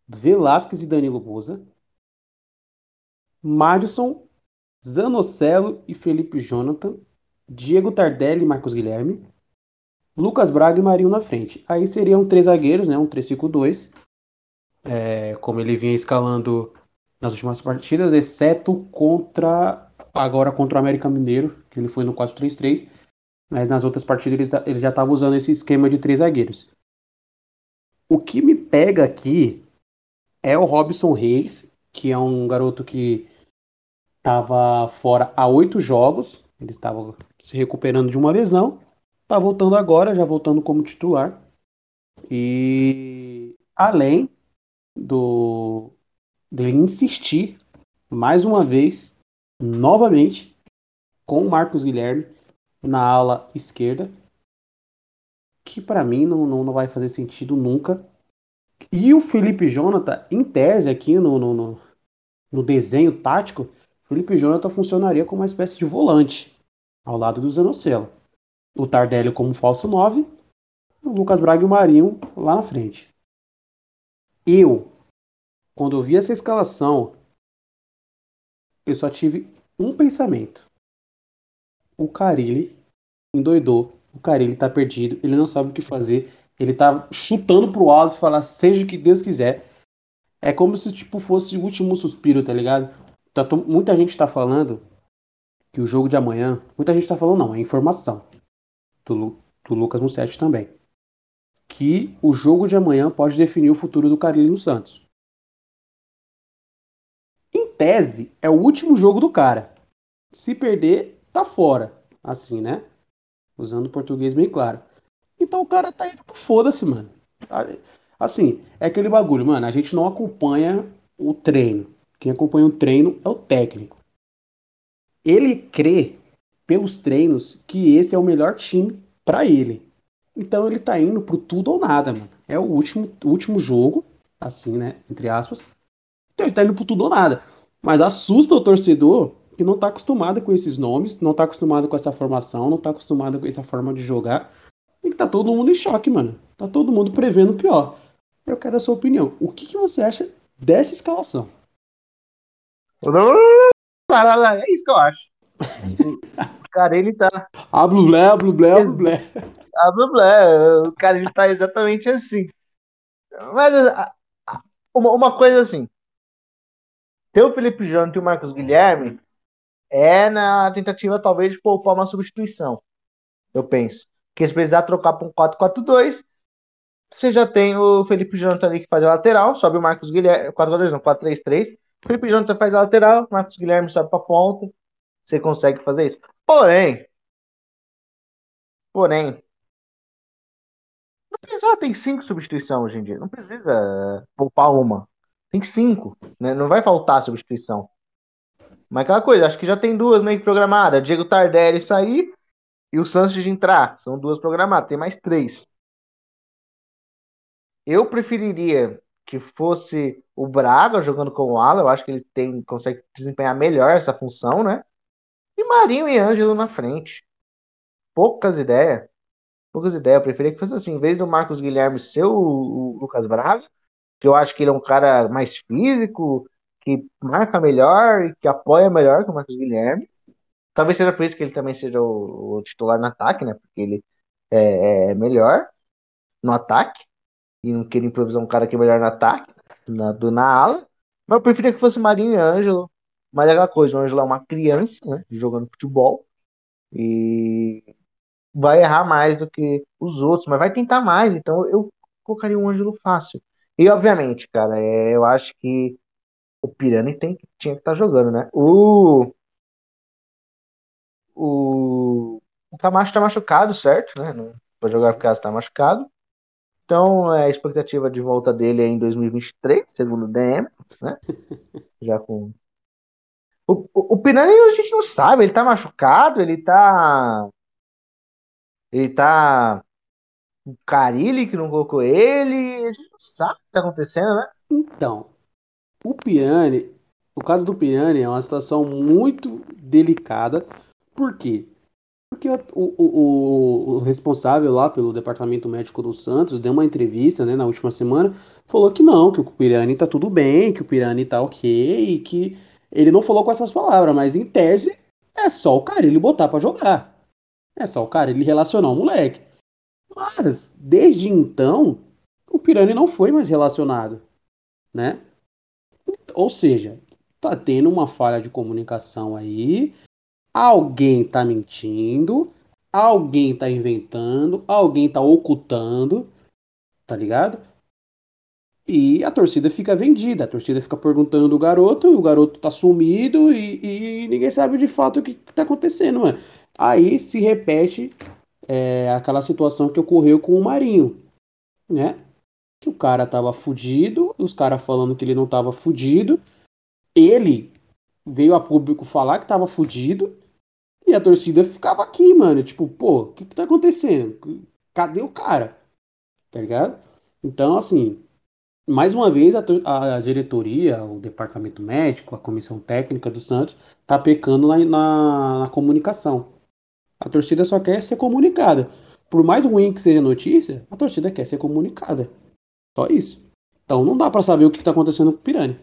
Velasquez e Danilo Boza, Madison, Zanocelo e Felipe Jonathan, Diego Tardelli e Marcos Guilherme, Lucas Braga e Marinho na frente. Aí seriam três zagueiros, né? Um 3-5-2. É, como ele vinha escalando nas últimas partidas, exceto contra agora contra o América Mineiro, que ele foi no 4-3-3, mas nas outras partidas ele já estava usando esse esquema de três zagueiros. O que me pega aqui é o Robson Reis, que é um garoto que estava fora há oito jogos, ele estava se recuperando de uma lesão, está voltando agora, já voltando como titular. E além do dele insistir mais uma vez, novamente, com o Marcos Guilherme na ala esquerda. Que para mim não, não, não vai fazer sentido nunca. E o Felipe Jonathan, em tese, aqui no, no, no, no desenho tático, Felipe Jonathan funcionaria como uma espécie de volante ao lado do Zanocelo. O Tardelli como falso 9, o Lucas Braga e o Marinho lá na frente. Eu, quando eu vi essa escalação, eu só tive um pensamento. O Carilli endoidou. O Carilli tá perdido, ele não sabe o que fazer. Ele tá chutando pro alto e falar, seja o que Deus quiser. É como se tipo fosse o último suspiro, tá ligado? Tá, muita gente tá falando que o jogo de amanhã. Muita gente tá falando, não, é informação. Do, do Lucas Mussetti também. Que o jogo de amanhã pode definir o futuro do Carilli no Santos. Em tese, é o último jogo do cara. Se perder, tá fora. Assim, né? Usando português bem claro. Então o cara tá indo pro foda-se, mano. Assim, é aquele bagulho, mano. A gente não acompanha o treino. Quem acompanha o treino é o técnico. Ele crê pelos treinos que esse é o melhor time para ele. Então ele tá indo pro tudo ou nada, mano. É o último, último jogo, assim, né? Entre aspas. Então ele tá indo pro tudo ou nada. Mas assusta o torcedor que não tá acostumado com esses nomes, não tá acostumado com essa formação, não tá acostumado com essa forma de jogar. E que tá todo mundo em choque, mano. Tá todo mundo prevendo o pior. Eu quero a sua opinião. O que, que você acha dessa escalação? É isso que eu acho. cara, ele tá. A blublé, a blublé, a blublé. A blublé. O cara, ele tá exatamente assim. Mas uma, uma coisa assim. Ter o Felipe Jonathan e o Marcos Guilherme é na tentativa, talvez, de poupar uma substituição. Eu penso. Porque se precisar trocar para um 4-4-2, você já tem o Felipe Jonathan ali que faz a lateral, sobe o Marcos Guilherme, 4-2 não, 4-3-3. Felipe Jonathan faz a lateral, Marcos Guilherme sobe para ponta. Você consegue fazer isso. Porém, porém, não precisa, tem cinco substituições hoje em dia. Não precisa poupar uma. Tem cinco, né? Não vai faltar substituição. Mas aquela coisa, acho que já tem duas meio que programadas. Diego Tardelli sair e o de entrar. São duas programadas, tem mais três. Eu preferiria que fosse o Braga jogando com o ala. Eu acho que ele tem, consegue desempenhar melhor essa função, né? E Marinho e Ângelo na frente. Poucas ideias. Poucas ideias. Eu preferia que fosse assim, em vez do Marcos Guilherme ser o, o Lucas Braga, que eu acho que ele é um cara mais físico, que marca melhor e que apoia melhor que o Marcos Guilherme. Talvez seja por isso que ele também seja o, o titular no ataque, né? Porque ele é, é, melhor no ataque. E não queria improvisar um cara que é melhor no ataque, na, do, na ala. Mas eu preferia que fosse Marinho e Ângelo. Mas é aquela coisa, o Ângelo é uma criança, né? Jogando futebol. E vai errar mais do que os outros, mas vai tentar mais. Então eu colocaria um Ângelo fácil. E obviamente, cara, é, eu acho que o Pirani tem, tinha que estar tá jogando, né? O o, o Camacho está machucado, certo? Né? Não vai jogar por causa está machucado. Então, é, a expectativa de volta dele é em 2023, segundo o DM, né? Já com. O, o, o Pirani a gente não sabe, ele tá machucado, ele tá. Ele tá. O Carilli que não colocou ele, a gente não sabe o que tá acontecendo, né? Então, o Pirani, o caso do Pirani é uma situação muito delicada, por quê? Porque o, o, o, responsável lá pelo departamento médico do Santos deu uma entrevista né, na última semana, falou que não, que o Pirani tá tudo bem, que o Pirani tá ok, e que ele não falou com essas palavras, mas em tese é só o cara ele botar para jogar. É só o cara ele relacionar o moleque. Mas desde então o Pirani não foi mais relacionado, né? Ou seja, tá tendo uma falha de comunicação aí Alguém está mentindo, alguém está inventando, alguém está ocultando, tá ligado? E a torcida fica vendida, a torcida fica perguntando o garoto, e o garoto tá sumido e, e ninguém sabe de fato o que, que tá acontecendo, mano. Aí se repete é, aquela situação que ocorreu com o Marinho, né? Que o cara tava fudido, os caras falando que ele não tava fudido, ele veio a público falar que tava fudido, e a torcida ficava aqui, mano. Tipo, pô, o que, que tá acontecendo? cadê o cara? Tá ligado? Então, assim, mais uma vez a, a, diretoria, o departamento médico, a comissão técnica do Santos tá pecando na, na, na comunicação. A torcida só quer ser comunicada. Por mais ruim que seja a notícia, a torcida quer ser comunicada. Só isso. Então não dá para saber o que está acontecendo com o Pirani.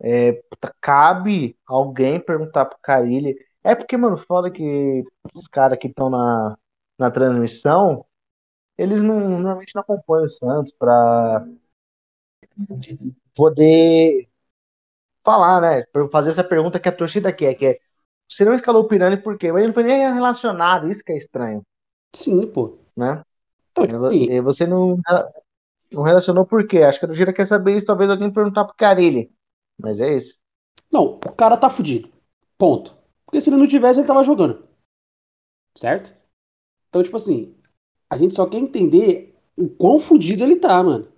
É, cabe alguém perguntar pro Carilli. É porque, mano, foda que os caras que estão na, na transmissão, eles não, normalmente não acompanham o Santos pra poder falar, né? Fazer essa pergunta que a torcida quer, que é você não escalou o Pirani por quê? Mas ele não foi nem relacionado, isso que é estranho. Sim, pô. Né? Então, tipo, e você não, não relacionou por quê? Acho que a torcida quer saber isso, talvez alguém perguntar pro Carilli. Mas é isso. Não, o cara tá fudido. Ponto. Porque se ele não tivesse, ele tava jogando. Certo? Então, tipo assim, a gente só quer entender o quão fudido ele tá, mano.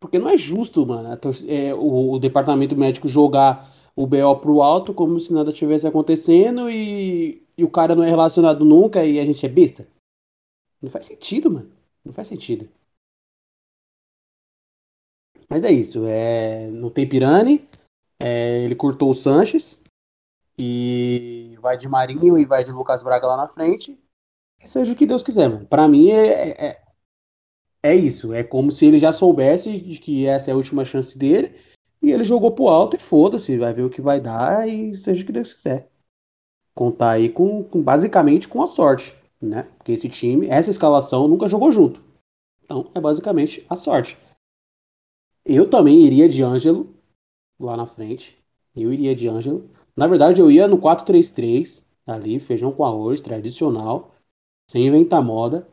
Porque não é justo, mano, é, o, o, departamento médico jogar o BO pro alto como se nada tivesse acontecendo e, e o cara não é relacionado nunca e a gente é besta. Não faz sentido, mano. Não faz sentido. Mas é isso. É, não tem Pirani. É, ele cortou o Sanches. E vai de Marinho e vai de Lucas Braga lá na frente. Que seja o que Deus quiser, mano. Pra mim é, é, é isso. É como se ele já soubesse de que essa é a última chance dele. E ele jogou pro alto e foda-se. Vai ver o que vai dar e seja o que Deus quiser. Contar aí com, com basicamente com a sorte. Né? Porque esse time, essa escalação nunca jogou junto. Então é basicamente a sorte. Eu também iria de Ângelo lá na frente. Eu iria de Ângelo. Na verdade, eu ia no 4-3-3, ali, feijão com arroz, tradicional, sem inventar moda.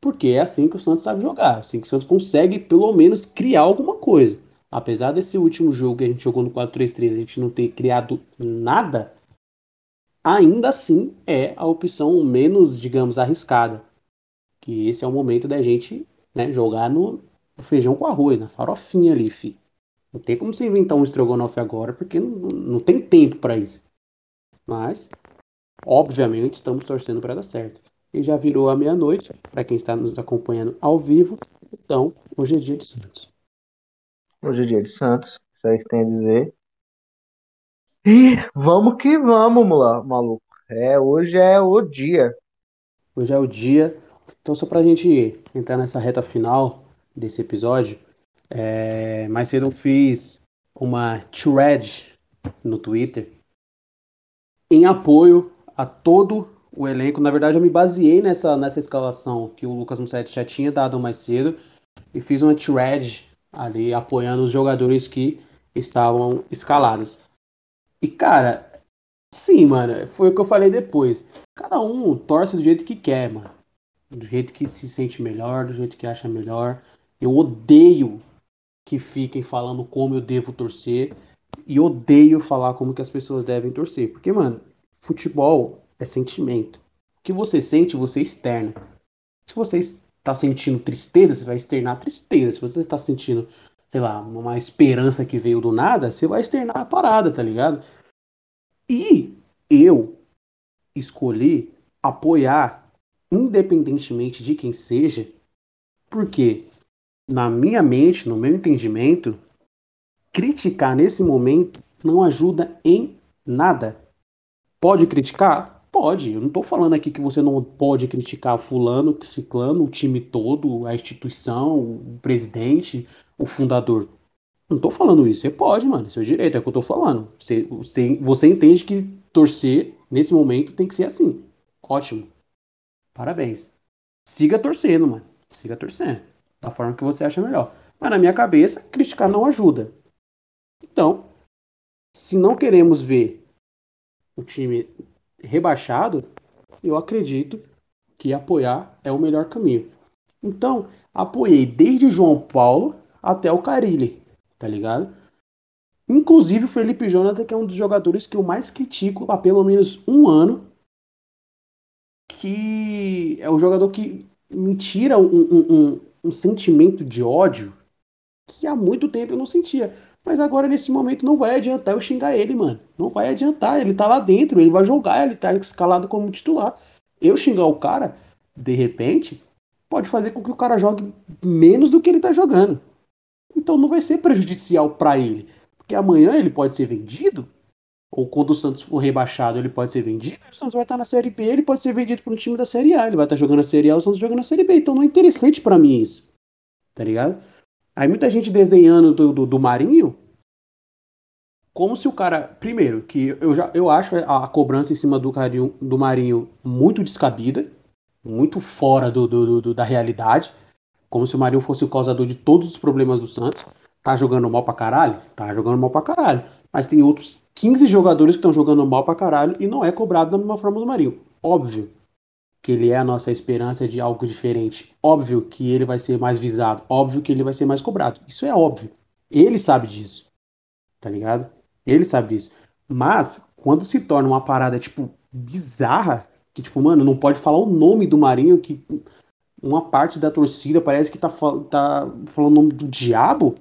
Porque é assim que o Santos sabe jogar. Assim que o Santos consegue, pelo menos, criar alguma coisa. Apesar desse último jogo que a gente jogou no 4-3-3, a gente não ter criado nada, ainda assim é a opção menos, digamos, arriscada. Que esse é o momento da gente né, jogar no, feijão com arroz, na farofinha ali, fi. Não tem como você inventar um estrogonofe agora, porque não, não tem tempo para isso. Mas, obviamente, estamos torcendo para dar certo. E já virou a meia-noite, para quem está nos acompanhando ao vivo. Então, hoje é dia de Santos. Hoje é dia de Santos, isso aí que tem a dizer. E vamos que vamos, maluco. É, hoje é o dia. Hoje é o dia. Então, só para a gente entrar nessa reta final, desse episódio, é, mais cedo eu fiz uma thread no Twitter em apoio a todo o elenco. Na verdade, eu me baseei nessa, nessa escalação que o Lucas Mussetti já tinha dado mais cedo e fiz uma thread ali apoiando os jogadores que estavam escalados. E cara, sim, mano, foi o que eu falei depois. Cada um torce do jeito que quer, mano. Do jeito que se sente melhor, do jeito que acha melhor. Eu odeio que fiquem falando como eu devo torcer e odeio falar como que as pessoas devem torcer. Porque, mano, futebol é sentimento. O que você sente, você externa. Se você está sentindo tristeza, você vai externar tristeza. Se você está sentindo, sei lá, uma esperança que veio do nada, você vai externar a parada, tá ligado? E eu escolhi apoiar, independentemente de quem seja, porque na minha mente, no meu entendimento, criticar nesse momento não ajuda em nada. Pode criticar? Pode. Eu não estou falando aqui que você não pode criticar fulano, ciclano, o time todo, a instituição, o presidente, o fundador. Não estou falando isso. Você pode, mano. Seu direito, é o que eu estou falando. Você, você, você entende que torcer nesse momento tem que ser assim. Ótimo. Parabéns. Siga torcendo, mano. Siga torcendo da forma que você acha melhor. Mas na minha cabeça, criticar não ajuda. Então, se não queremos ver o time rebaixado, eu acredito que apoiar é o melhor caminho. Então, apoiei desde João Paulo até o Carilli, tá ligado? Inclusive o Felipe Jonathan, que é um dos jogadores que eu mais critico há pelo menos um ano, que é o jogador que me tira um, um, um, um sentimento de ódio que há muito tempo eu não sentia. Mas agora, nesse momento, não vai adiantar eu xingar ele, mano. Não vai adiantar. Ele tá lá dentro, ele vai jogar, ele tá escalado como titular. Eu xingar o cara, de repente, pode fazer com que o cara jogue menos do que ele tá jogando. Então não vai ser prejudicial para ele. Porque amanhã ele pode ser vendido, ou quando o Santos for rebaixado, ele pode ser vendido, o Santos vai estar na Série B, ele pode ser vendido para um time da Série A, ele vai estar jogando a Série A, o Santos jogando a Série B. Então não é interessante para mim isso. Tá ligado? Aí muita gente desdenhando do, do, do, Marinho, como se o cara. Primeiro, que eu já eu acho a, a cobrança em cima do, carinho, do Marinho muito descabida, muito fora do, do, do, da realidade. Como se o Marinho fosse o causador de todos os problemas do Santos. Tá jogando mal pra caralho? Tá jogando mal pra caralho. Mas tem outros 15 jogadores que estão jogando mal pra caralho e não é cobrado da mesma forma do Marinho. Óbvio que ele é a nossa esperança de algo diferente. Óbvio que ele vai ser mais visado. Óbvio que ele vai ser mais cobrado. Isso é óbvio. Ele sabe disso. Tá ligado? Ele sabe disso. Mas, quando se torna uma parada, tipo, bizarra, que, tipo, mano, não pode falar o nome do Marinho, que uma parte da torcida parece que tá, tá falando o nome do diabo,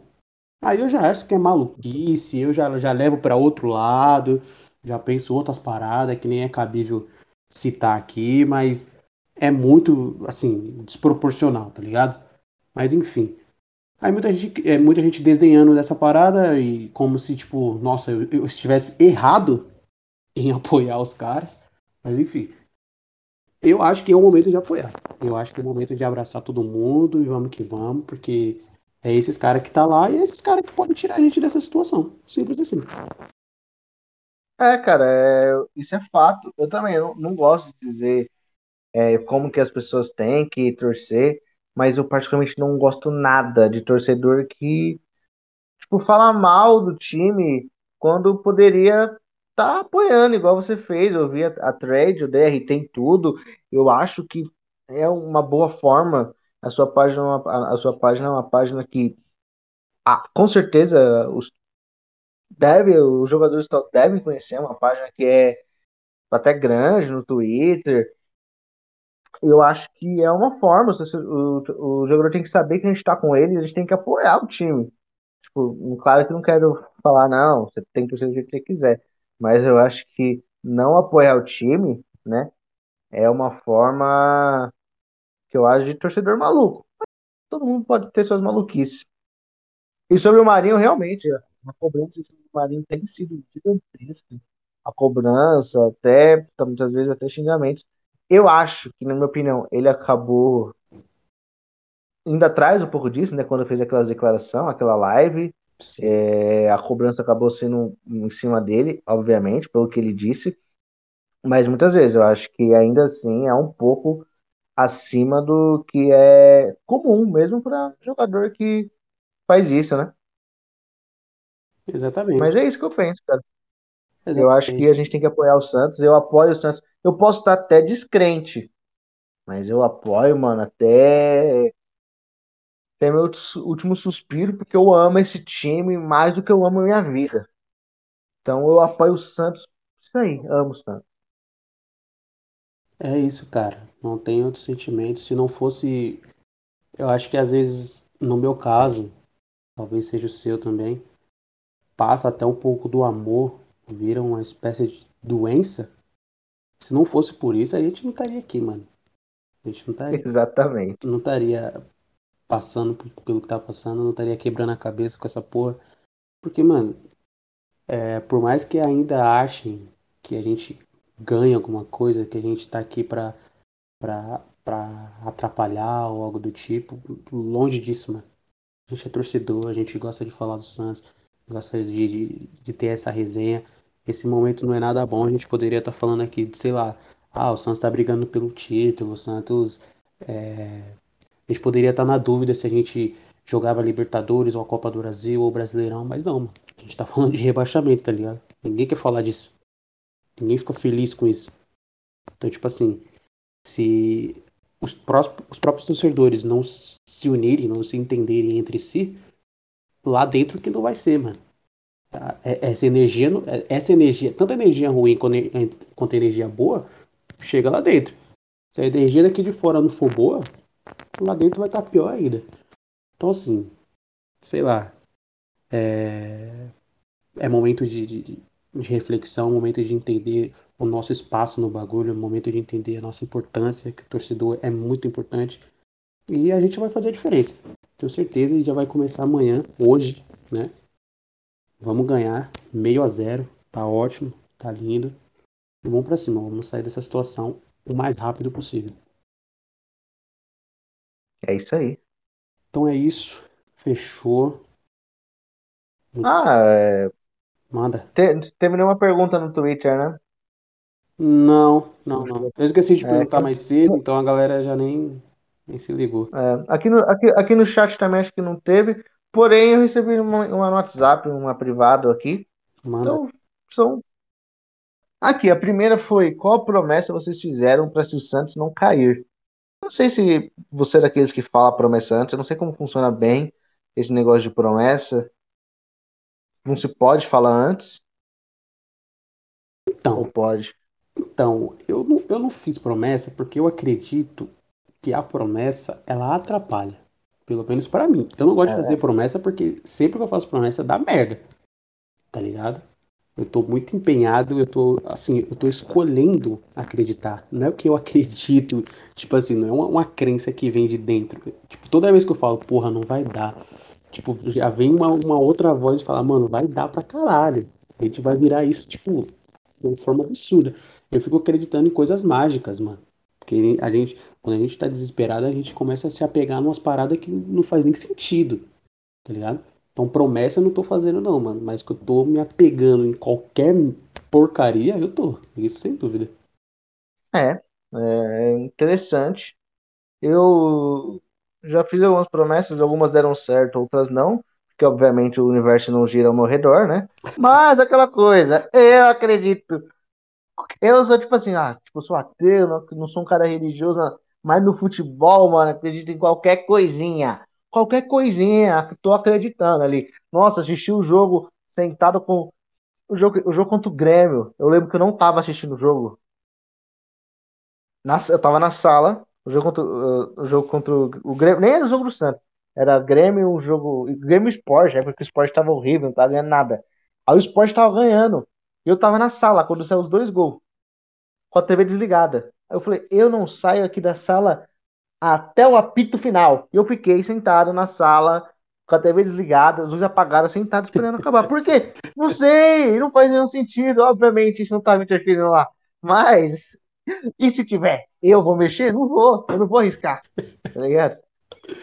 aí eu já acho que é maluquice, eu já, já levo para outro lado, já penso outras paradas que nem é cabível citar aqui, mas é muito, assim, desproporcional, tá ligado? Mas enfim. Aí muita gente, é, muita gente desdenhando dessa parada e como se, tipo, nossa, eu, eu estivesse errado em apoiar os caras. Mas enfim. Eu acho que é o momento de apoiar. Eu acho que é o momento de abraçar todo mundo e vamos que vamos, porque é esses caras que tá lá e é esses caras que podem tirar a gente dessa situação. Simples assim. É, cara, é, isso é fato. Eu também não, não gosto de dizer é, como que as pessoas têm que torcer, mas eu particularmente não gosto nada de torcedor que, tipo, fala mal do time quando poderia tá apoiando, igual você fez. Eu vi a, a trade, o DR tem tudo. Eu acho que é uma boa forma. A sua página, é a, a sua página é uma página que, ah, com certeza, os deve, os jogadores devem conhecer é uma página que é até grande no Twitter. Eu acho que é uma forma. O, o, o jogador tem que saber que a gente está com ele, a gente tem que apoiar o time. Tipo, claro que não quero falar, não, você tem que torcer do jeito que você quiser. Mas eu acho que não apoiar o time, né, é uma forma que eu acho de torcedor maluco. Todo mundo pode ter suas maluquices. E sobre o Marinho, realmente, a cobrança do Marinho tem sido gigantesca. A cobrança, até, tá, muitas vezes, até xingamentos. Eu acho que, na minha opinião, ele acabou ainda traz um pouco disso, né? Quando fez aquela declaração, aquela live, é, a cobrança acabou sendo em cima dele, obviamente, pelo que ele disse. Mas muitas vezes eu acho que ainda assim é um pouco acima do que é comum, mesmo para jogador que faz isso, né? Exatamente. Mas é isso que eu penso, cara. Exatamente. Eu acho que a gente tem que apoiar o Santos. Eu apoio o Santos. Eu posso estar até descrente, mas eu apoio, mano, até até meu último suspiro, porque eu amo esse time mais do que eu amo a minha vida. Então eu apoio o Santos. Isso aí, amo o Santos. É isso, cara. Não tem outro sentimento. Se não fosse. Eu acho que às vezes, no meu caso, talvez seja o seu também, passa até um pouco do amor, vira uma espécie de doença. Se não fosse por isso, a gente não estaria aqui, mano. A gente não estaria. Exatamente. Não estaria passando pelo que tá passando, não estaria quebrando a cabeça com essa porra. Porque, mano, é, por mais que ainda achem que a gente ganha alguma coisa, que a gente tá aqui pra, pra, pra atrapalhar ou algo do tipo, longe disso, mano. A gente é torcedor, a gente gosta de falar do Santos, gosta de, de, de ter essa resenha. Esse momento não é nada bom, a gente poderia estar tá falando aqui de, sei lá, ah, o Santos tá brigando pelo título, o Santos é, a gente poderia estar na dúvida se a gente jogava Libertadores ou a Copa do Brasil ou Brasileirão, mas não, mano. A gente tá falando de rebaixamento, tá ligado? Ninguém quer falar disso. Ninguém fica feliz com isso. Então, tipo assim, se os, próximos, os próprios torcedores não se unirem, não se entenderem entre si, lá dentro que não vai ser, mano. É, essa energia, é, essa energia, tanta energia ruim quanto energia boa, chega lá dentro. Se a energia daqui de fora não for boa, lá dentro vai estar tá pior ainda. Então, assim, sei lá. É, é momento de, de, de reflexão, momento de entender o nosso espaço no bagulho, momento de entender a nossa importância, que o torcedor é muito importante. E a gente vai fazer a diferença. Tenho certeza e já vai começar amanhã, hoje, né? Vamos ganhar meio a zero. Tá ótimo, tá lindo. E vamos pra cima, vamos sair dessa situação o mais rápido possível. É isso aí. Então é isso. Fechou. Ah, é... Manda. Te, teve nenhuma pergunta no Twitter, né? Não, não, não. Eu esqueci de perguntar é, mais cedo, então a galera já nem, nem se ligou. É, aqui, no, aqui, aqui no chat também acho que não teve, porém eu recebi uma, uma no WhatsApp, uma privada aqui. Manda. Então, são. Aqui, a primeira foi: qual promessa vocês fizeram para se o Santos não cair? Não sei se você é daqueles que fala promessa antes, eu não sei como funciona bem esse negócio de promessa. Não se pode falar antes? Então, Ou pode? Então, eu não, eu não fiz promessa porque eu acredito que a promessa ela atrapalha. Pelo menos para mim. Eu não gosto é. de fazer promessa porque sempre que eu faço promessa dá merda. Tá ligado? Eu tô muito empenhado, eu tô assim, eu tô escolhendo acreditar. Não é o que eu acredito, tipo assim, não é uma, uma crença que vem de dentro. Tipo, toda vez que eu falo, porra, não vai dar. Tipo, já vem uma, uma outra voz e fala, mano, vai dar pra caralho. A gente vai virar isso, tipo, de uma forma absurda. Eu fico acreditando em coisas mágicas, mano. Porque a gente, quando a gente tá desesperado, a gente começa a se apegar numas paradas que não faz nem sentido. Tá ligado? Então promessa eu não tô fazendo não, mano. Mas que eu tô me apegando em qualquer porcaria, eu tô. Isso sem dúvida. É, é interessante. Eu já fiz algumas promessas, algumas deram certo, outras não. Porque obviamente o universo não gira ao meu redor, né? Mas aquela coisa, eu acredito eu sou tipo assim, ah, tipo, sou ateu, não, não sou um cara religioso, mas no futebol, mano, acredito em qualquer coisinha. Qualquer coisinha, tô acreditando ali. Nossa, assisti o jogo sentado com. O jogo, o jogo contra o Grêmio. Eu lembro que eu não tava assistindo o jogo. Na, eu tava na sala. O jogo contra, uh, o jogo contra o, o Grêmio. Nem era o jogo do Santos. Era Grêmio, um jogo. Grêmio Esporte, é porque o Esporte tava horrível, não tava ganhando nada. Aí o Esporte tava ganhando. E eu tava na sala quando saiu os dois gols, com a TV desligada. Aí eu falei, eu não saio aqui da sala até o apito final. Eu fiquei sentado na sala, com a TV desligada, as luzes apagadas, sentado esperando acabar. Por quê? Não sei, não faz nenhum sentido. Obviamente, isso não tá me interferindo lá. Mas, e se tiver? Eu vou mexer? Não vou, eu não vou arriscar. Tá ligado?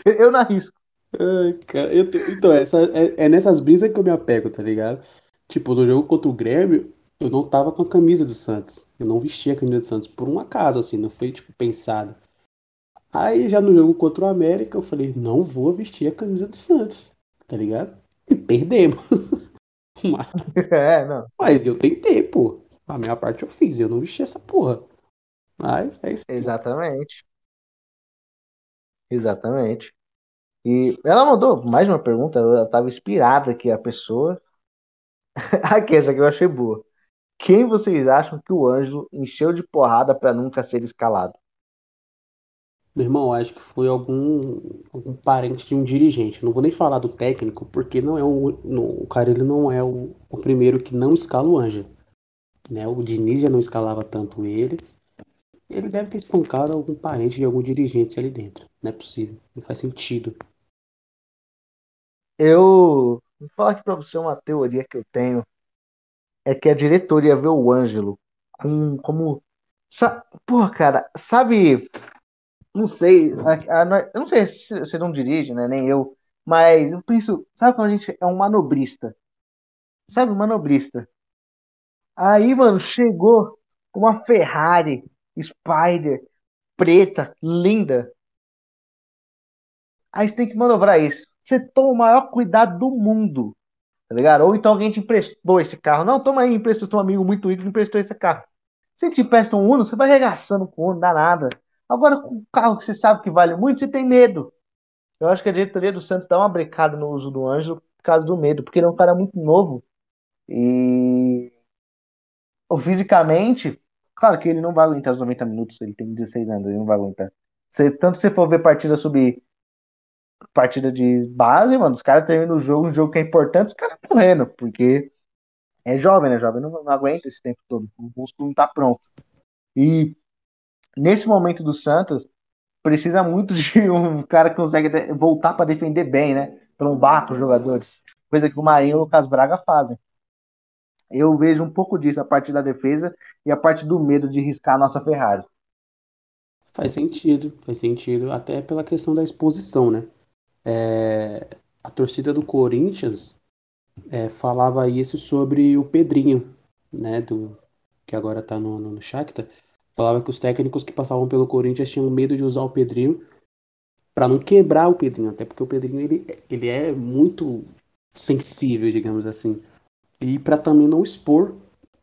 Eu não arrisco. Ai, cara, eu, então, essa, é, é nessas brisas que eu me apego, tá ligado? Tipo, no jogo contra o Grêmio, eu não tava com a camisa do Santos. Eu não vestia a camisa do Santos por um acaso, assim, não foi, tipo, pensado. Aí já no jogo contra o América, eu falei, não vou vestir a camisa do Santos, tá ligado? E perdemos. Mas, é, não. Mas eu tentei, pô. A minha parte eu fiz, eu não vesti essa porra. Mas é isso. Exatamente. Exatamente. E ela mandou mais uma pergunta, ela tava inspirada aqui, a pessoa. Aqui, essa aqui eu achei boa. Quem vocês acham que o Ângelo encheu de porrada para nunca ser escalado? Meu irmão, acho que foi algum, algum parente de um dirigente. Não vou nem falar do técnico, porque não é o, o cara ele não é o, o primeiro que não escala o Ângelo. Né? O Diniz já não escalava tanto ele. Ele deve ter espancado algum parente de algum dirigente ali dentro. Não é possível. Não faz sentido. Eu Vou falar aqui pra você uma teoria que eu tenho. É que a diretoria vê o Ângelo com, como. Sa, porra, cara, sabe. Não sei. A, a, eu não sei se você não dirige, né? Nem eu. Mas eu penso. Sabe quando a gente é um manobrista? Sabe, um manobrista. Aí, mano, chegou uma Ferrari Spider preta, linda. Aí você tem que manobrar isso você toma o maior cuidado do mundo. Tá ligado? Ou então alguém te emprestou esse carro. Não, toma aí, emprestou um amigo muito rico emprestou esse carro. Se te empresta um Uno, você vai arregaçando com o Uno, dá nada. Agora, com um carro que você sabe que vale muito, você tem medo. Eu acho que a diretoria do Santos dá uma brecada no uso do Ângelo por causa do medo, porque ele é um cara muito novo. E. Fisicamente, claro que ele não vai aguentar os 90 minutos, ele tem 16 anos, ele não vai aguentar. Se, tanto se for ver partida subir partida de base, mano, os caras terminam o jogo, um jogo que é importante, os caras morrendo, porque é jovem, né? Jovem não, não aguenta esse tempo todo. O músculo não tá pronto. E nesse momento do Santos, precisa muito de um cara que consegue voltar para defender bem, né? Trombar com os jogadores. Coisa que o Marinho e o Lucas Braga fazem. Eu vejo um pouco disso, a parte da defesa e a parte do medo de riscar a nossa Ferrari. Faz sentido, faz sentido, até pela questão da exposição, né? É, a torcida do Corinthians é, falava isso sobre o Pedrinho, né? Do, que agora tá no, no, no Shakhtar. Falava que os técnicos que passavam pelo Corinthians tinham medo de usar o Pedrinho para não quebrar o Pedrinho, até porque o Pedrinho ele, ele é muito sensível, digamos assim, e para também não expor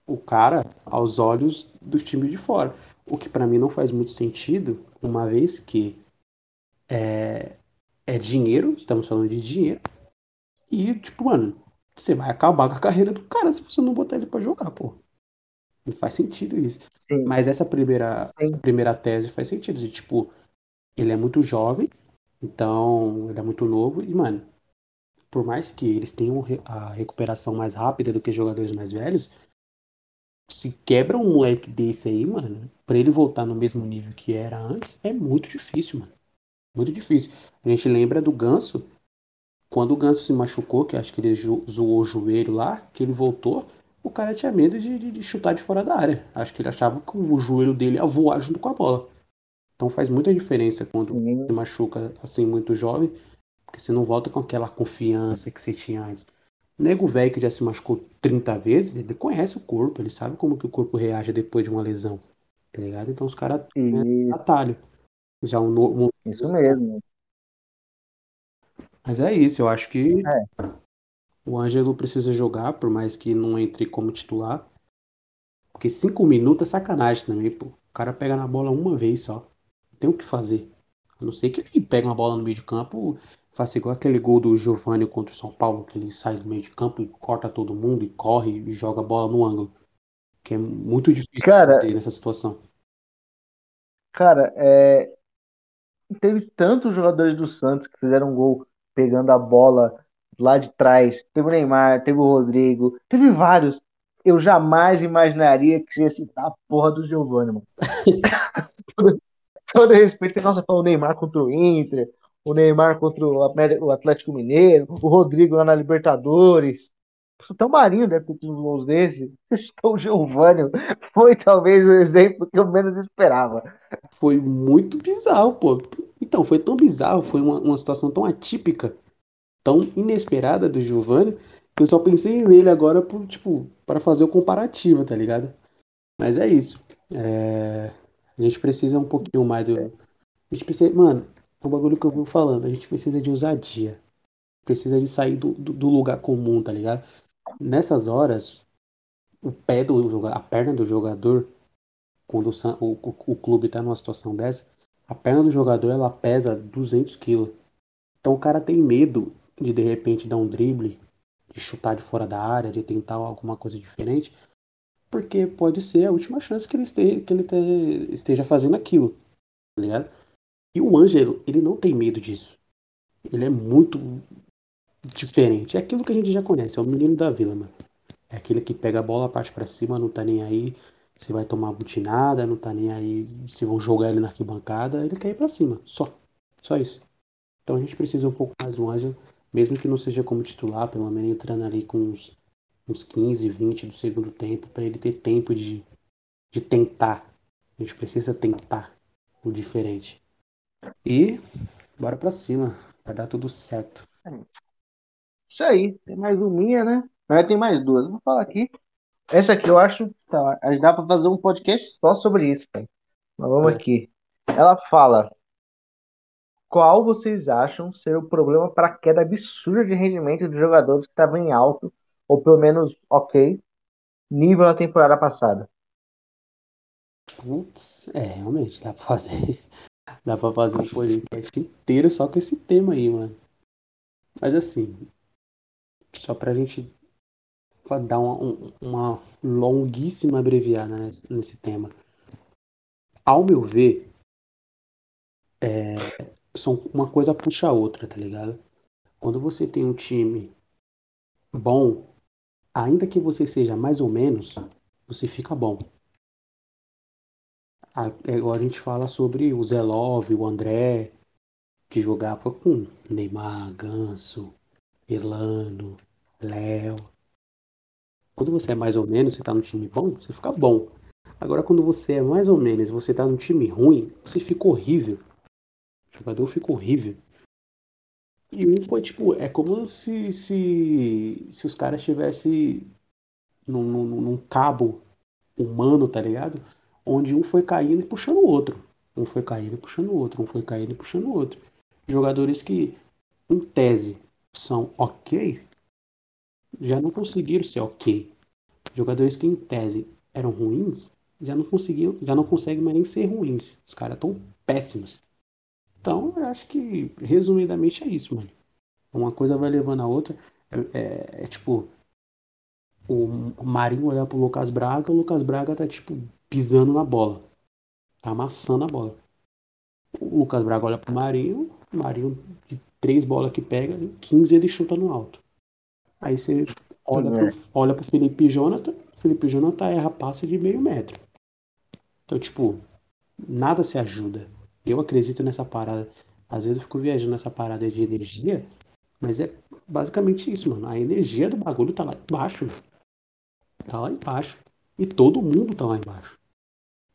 o cara aos olhos do time de fora, o que para mim não faz muito sentido, uma vez que é, é dinheiro, estamos falando de dinheiro, e tipo, mano, você vai acabar com a carreira do cara se você não botar ele para jogar, pô. Não faz sentido isso. Sim. Mas essa primeira, essa primeira tese faz sentido. De, tipo, ele é muito jovem, então ele é muito novo. E, mano, por mais que eles tenham a recuperação mais rápida do que jogadores mais velhos, se quebra um moleque desse aí, mano, pra ele voltar no mesmo nível que era antes, é muito difícil, mano. Muito difícil. A gente lembra do Ganso, quando o Ganso se machucou, que acho que ele zoou o joelho lá, que ele voltou, o cara tinha medo de, de, de, chutar de fora da área. Acho que ele achava que o joelho dele ia voar junto com a bola. Então faz muita diferença quando Sim. se machuca assim muito jovem, porque você não volta com aquela confiança que você tinha antes. Nego velho que já se machucou 30 vezes, ele conhece o corpo, ele sabe como que o corpo reage depois de uma lesão. Tá ligado? Então os caras né, atalho. Já um, um, Isso mesmo. Mas é isso, eu acho que é. O Ângelo precisa jogar, por mais que não entre como titular. Porque cinco minutos é sacanagem também, pô. O cara pega na bola uma vez só. Não tem o que fazer. A não ser que ele pegue uma bola no meio de campo, faça igual aquele gol do Giovanni contra o São Paulo, que ele sai do meio de campo e corta todo mundo e corre e joga a bola no ângulo. Que é muito difícil cara, nessa situação. Cara, é... teve tantos jogadores do Santos que fizeram um gol pegando a bola lá de trás. Teve o Neymar, teve o Rodrigo, teve vários. Eu jamais imaginaria que você ia citar a porra do Giovanni, mano. todo, todo respeito, que nossa, o Neymar contra o Inter, o Neymar contra o Atlético Mineiro, o Rodrigo lá na Libertadores. O Tamarinho deve ter tido uns gols desse. O Giovanni foi talvez o exemplo que eu menos esperava. Foi muito bizarro, pô. Então, foi tão bizarro, foi uma, uma situação tão atípica tão inesperada do Giovanni eu só pensei nele agora tipo, para fazer o comparativo, tá ligado? Mas é isso. É... A gente precisa um pouquinho mais do. A gente precisa. Mano, é um bagulho que eu vou falando. A gente precisa de ousadia. Precisa de sair do, do, do lugar comum, tá ligado? Nessas horas, o pé do jogador, a perna do jogador, quando o, o, o clube tá numa situação dessa, a perna do jogador ela pesa 200 quilos. Então o cara tem medo de de repente dar um drible, de chutar de fora da área, de tentar alguma coisa diferente, porque pode ser a última chance que ele esteja, que ele esteja fazendo aquilo, tá ligado? E o Ângelo, ele não tem medo disso. Ele é muito diferente. É aquilo que a gente já conhece, é o menino da vila, mano. É aquele que pega a bola, parte para cima, não tá nem aí se vai tomar butinada, não tá nem aí se vão jogar ele na arquibancada, ele quer ir pra cima, só. Só isso. Então a gente precisa um pouco mais do Ângelo mesmo que não seja como titular, pelo menos entrando ali com uns, uns 15, 20 do segundo tempo, para ele ter tempo de, de tentar. A gente precisa tentar o diferente. E bora pra cima, vai dar tudo certo. Isso aí, tem mais uma né? Na verdade, tem mais duas. Vou falar aqui. Essa aqui eu acho. Tá, dá pra fazer um podcast só sobre isso, cara. Mas vamos é. aqui. Ela fala: qual vocês acham ser o problema para a queda absurda de rendimento de jogadores que estavam em alto, ou pelo menos ok, nível na temporada passada? Putz, é, realmente, dá pra fazer. Dá pra fazer um podcast inteiro só com esse tema aí, mano. Mas assim, só pra gente dar uma, uma longuíssima abreviada nesse, nesse tema. Ao meu ver, é, são uma coisa puxa a outra, tá ligado? Quando você tem um time bom, ainda que você seja mais ou menos, você fica bom. Agora a gente fala sobre o Zelov, o André, que jogava com Neymar, Ganso, Elano, Léo. Quando você é mais ou menos, você tá no time bom, você fica bom. Agora quando você é mais ou menos e você tá num time ruim, você fica horrível. O jogador fica horrível. E um foi tipo, é como se, se, se os caras estivessem num, num, num cabo humano, tá ligado? Onde um foi caindo e puxando o outro. Um foi caindo e puxando o outro, um foi caindo e puxando o outro. Jogadores que, em tese, são ok, já não conseguiram ser ok. Jogadores que, em tese, eram ruins, já não conseguiam, já não conseguem mais nem ser ruins. Os caras estão péssimos. Então, eu acho que, resumidamente, é isso, mano. Uma coisa vai levando a outra. É, é, é tipo, o, o Marinho olhar pro Lucas Braga, o Lucas Braga tá, tipo, pisando na bola. Tá amassando a bola. O Lucas Braga olha pro Marinho, o Marinho, de três bolas que pega, 15 ele chuta no alto. Aí você olha, é. pro, olha pro Felipe Jonathan, Felipe Jonathan erra passe de meio metro. Então, tipo, nada se ajuda. Eu acredito nessa parada. Às vezes eu fico viajando nessa parada de energia, mas é basicamente isso, mano. A energia do bagulho tá lá embaixo. Tá lá embaixo. E todo mundo tá lá embaixo.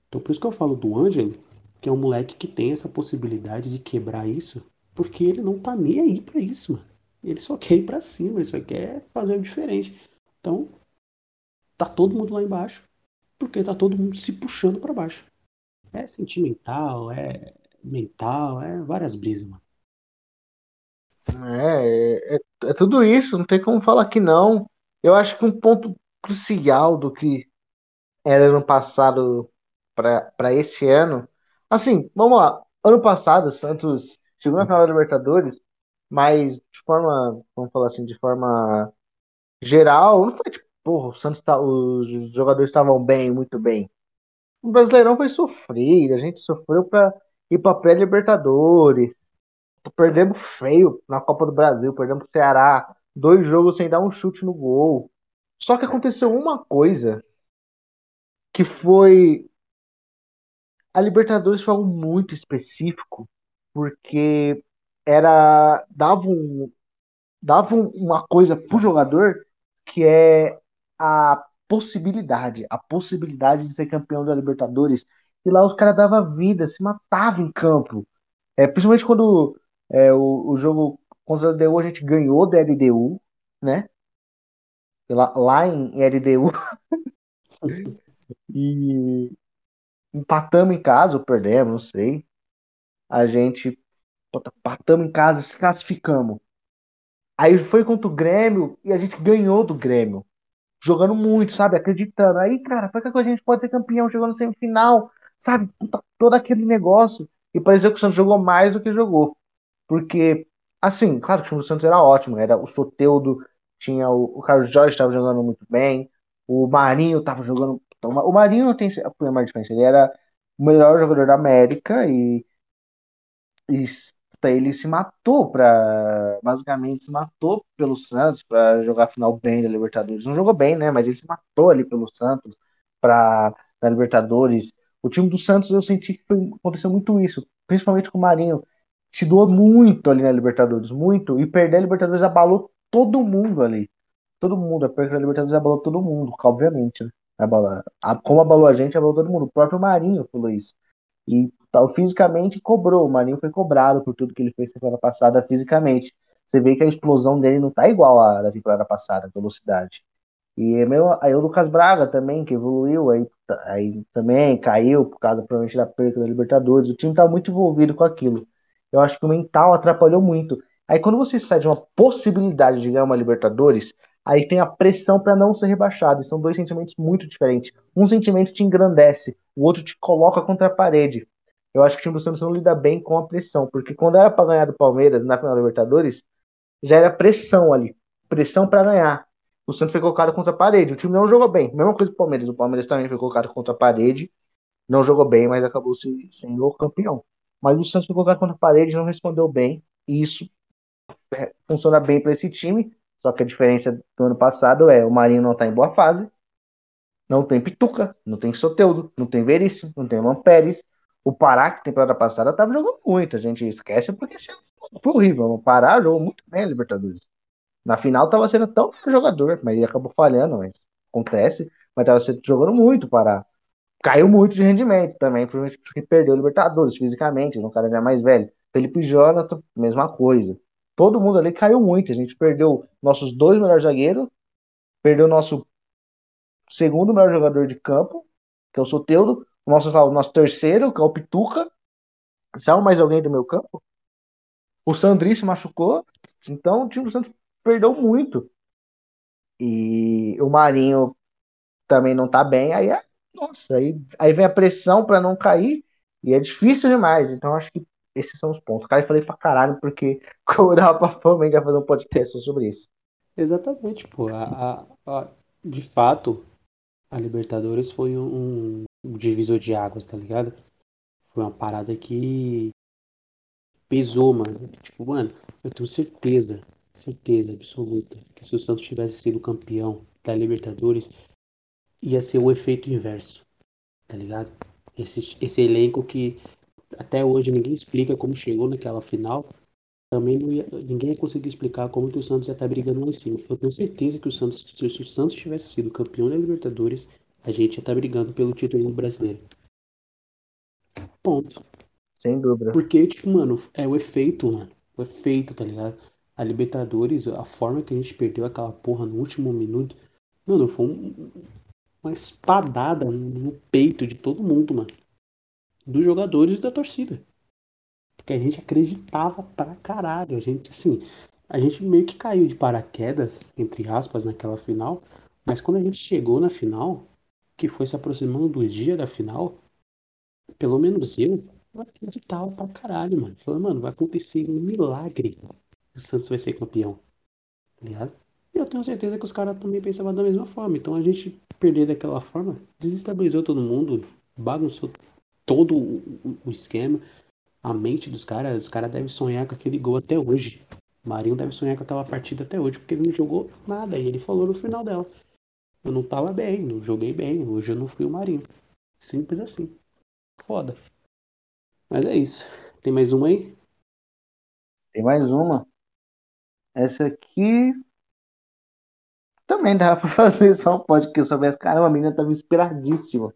Então por isso que eu falo do Ângelo, que é um moleque que tem essa possibilidade de quebrar isso, porque ele não tá nem aí pra isso, mano. Ele só quer ir pra cima, ele só quer fazer o diferente. Então, tá todo mundo lá embaixo, porque tá todo mundo se puxando para baixo. É sentimental, é mental, é várias brisas, mano. É, é, é, tudo isso, não tem como falar que não. Eu acho que um ponto crucial do que era ano passado para esse ano. Assim, vamos lá. Ano passado, Santos chegou na final da Libertadores, mas de forma, vamos falar assim, de forma geral, não foi tipo, porra, o Santos tá, os jogadores estavam bem, muito bem. O Brasileirão foi sofrido, a gente sofreu para ir para pré-Libertadores. Perdemos feio na Copa do Brasil, perdemos pro Ceará, dois jogos sem dar um chute no gol. Só que aconteceu uma coisa que foi a Libertadores foi algo muito específico, porque era dava um dava uma coisa pro jogador que é a possibilidade, a possibilidade de ser campeão da Libertadores. E lá os caras davam vida, se matavam em campo. É, principalmente quando é, o, o jogo contra a LDU a gente ganhou da LDU, né? Lá, lá em LDU. e empatamos em casa ou perdemos, não sei. A gente empatamos em casa, se classificamos. Aí foi contra o Grêmio e a gente ganhou do Grêmio jogando muito, sabe? Acreditando. Aí, cara, para que a gente pode ser campeão chegando no semifinal, sabe? todo aquele negócio. E pareceu que o Santos jogou mais do que jogou. Porque, assim, claro que o time do Santos era ótimo. Era o Soteudo, tinha o, o Carlos Jorge estava jogando muito bem. O Marinho estava jogando. O Marinho não tem a mais diferença. Ele era o melhor jogador da América e, e ele se matou para basicamente se matou pelo Santos para jogar final bem da Libertadores. Não jogou bem, né? Mas ele se matou ali pelo Santos para da Libertadores. O time do Santos eu senti que foi, aconteceu muito isso, principalmente com o Marinho. Se doou muito ali na Libertadores, muito, e perder a Libertadores abalou todo mundo ali. Todo mundo, a perda da Libertadores abalou todo mundo, obviamente, né? Abala, como abalou a gente, abalou todo mundo. O próprio Marinho falou isso. E tal, fisicamente cobrou. O Marinho foi cobrado por tudo que ele fez temporada passada fisicamente. Você vê que a explosão dele não tá igual à da temporada passada, velocidade. E é meu, aí o Lucas Braga também, que evoluiu, aí, aí também caiu por causa provavelmente da perda da Libertadores. O time tá muito envolvido com aquilo. Eu acho que o mental atrapalhou muito. Aí quando você sai de uma possibilidade de ganhar uma Libertadores, aí tem a pressão para não ser rebaixado. E são dois sentimentos muito diferentes. Um sentimento te engrandece, o outro te coloca contra a parede. Eu acho que o time do Santos não lida bem com a pressão, porque quando era para ganhar do Palmeiras na final da Libertadores, já era pressão ali, pressão para ganhar. O Santos foi colocado contra a parede. O time não jogou bem. Mesma coisa do Palmeiras. O Palmeiras também foi colocado contra a parede. Não jogou bem, mas acabou sendo o campeão. Mas o Santos foi colocado contra a parede, não respondeu bem. E isso é, funciona bem para esse time. Só que a diferença do ano passado é o Marinho não está em boa fase, não tem Pituca, não tem Soteudo, não tem Veríssimo, não tem Luan Pérez. O Pará, que temporada passada estava jogando muito, a gente esquece porque foi horrível. O Pará jogou muito bem a Libertadores. Na final estava sendo tão jogador, mas ele acabou falhando, mas acontece. Mas estava jogando muito o Pará. Caiu muito de rendimento também, porque perdeu o Libertadores fisicamente, um cara já mais velho. Felipe Jonathan, mesma coisa. Todo mundo ali caiu muito. A gente perdeu nossos dois melhores zagueiros, perdeu nosso segundo melhor jogador de campo, que é o Soteudo, o nosso, nosso terceiro, que é o Pituca. Saiu mais alguém do meu campo? O Sandri se machucou, então o time do Santos perdeu muito. E o Marinho também não tá bem, aí é, nossa, aí, aí vem a pressão para não cair, e é difícil demais. Então acho que esses são os pontos. Cara, eu falei pra caralho, porque como dava pra fome, a gente vai fazer um podcast sobre isso. Exatamente, pô. A, a, a, de fato, a Libertadores foi um, um divisor de águas, tá ligado? Foi uma parada que pesou, mano. Tipo, mano, eu tenho certeza, certeza absoluta, que se o Santos tivesse sido campeão da Libertadores, ia ser o efeito inverso, tá ligado? Esse, esse elenco que até hoje ninguém explica como chegou naquela final. Também ia, ninguém ia conseguir explicar como que o Santos ia estar brigando lá em cima. Eu tenho certeza que o Santos, se o Santos tivesse sido campeão da Libertadores, a gente ia estar brigando pelo título brasileiro. Ponto. Sem dúvida. Porque, tipo, mano, é o efeito, mano. O efeito, tá ligado? A Libertadores, a forma que a gente perdeu aquela porra no último minuto, mano, foi um, uma espadada no peito de todo mundo, mano dos jogadores e da torcida. Porque a gente acreditava pra caralho. A gente, assim, a gente meio que caiu de paraquedas, entre aspas, naquela final. Mas quando a gente chegou na final, que foi se aproximando do dia da final, pelo menos eu, eu acreditava pra caralho, mano. Falei, mano, vai acontecer um milagre. O Santos vai ser campeão. Tá ligado? E eu tenho certeza que os caras também pensavam da mesma forma. Então a gente perder daquela forma desestabilizou todo mundo, bagunçou todo o, esquema, a mente dos caras, os caras devem sonhar com aquele gol até hoje. O Marinho deve sonhar com aquela partida até hoje, porque ele não jogou nada. E ele falou no final dela. Eu não tava bem, não joguei bem, hoje eu não fui o Marinho. Simples assim. Foda. Mas é isso. Tem mais uma aí? Tem mais uma. Essa aqui também dá pra fazer só um podcast sobre essa. Caramba, a menina tava inspiradíssima.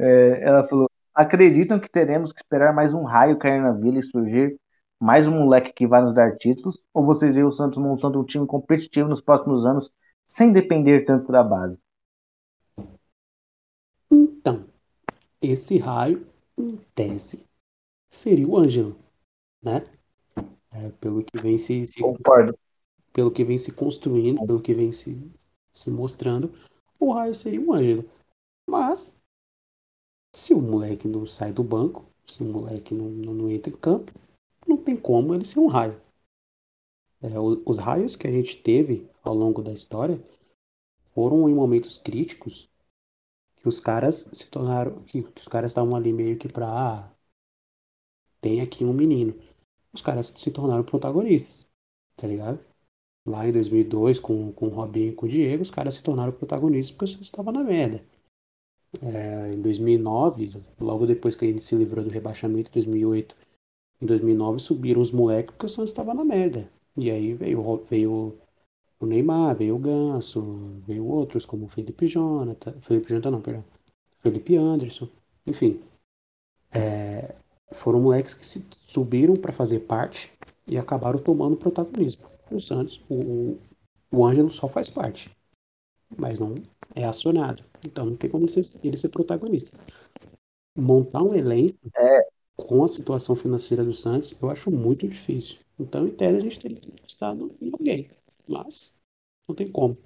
É, ela falou: Acreditam que teremos que esperar mais um raio cair na vila e surgir mais um moleque que vai nos dar títulos? Ou vocês veem o Santos montando um time competitivo nos próximos anos sem depender tanto da base? Então, esse raio, em tese, seria o Ângelo, né? É, pelo que vem se, se Concordo. pelo que vem se construindo, pelo que vem se, se mostrando, o raio seria o Ângelo. Mas se o moleque não sai do banco, se o moleque não, não, não entra em campo, não tem como ele ser um raio. É, os raios que a gente teve ao longo da história foram em momentos críticos que os caras se tornaram, que, que os caras estavam ali meio que pra ah, tem aqui um menino. Os caras se tornaram protagonistas, tá ligado? Lá em 2002, com, com o Robinho e com o Diego, os caras se tornaram protagonistas porque estava na merda. É, em 2009, logo depois que a gente se livrou do rebaixamento, em 2008, em 2009 subiram os moleques porque o Santos estava na merda. E aí veio, veio o Neymar, veio o Ganso, veio outros como o Felipe Jonathan, Felipe Jonathan não, perdão, Felipe Anderson, enfim. É, foram moleques que se subiram para fazer parte e acabaram tomando protagonismo. O Santos, o, o Ângelo só faz parte, mas não é acionado. Então não tem como ele ser protagonista. Montar um elenco é. com a situação financeira do Santos, eu acho muito difícil. Então, em tese, a gente teria que estar em alguém. Mas não tem como.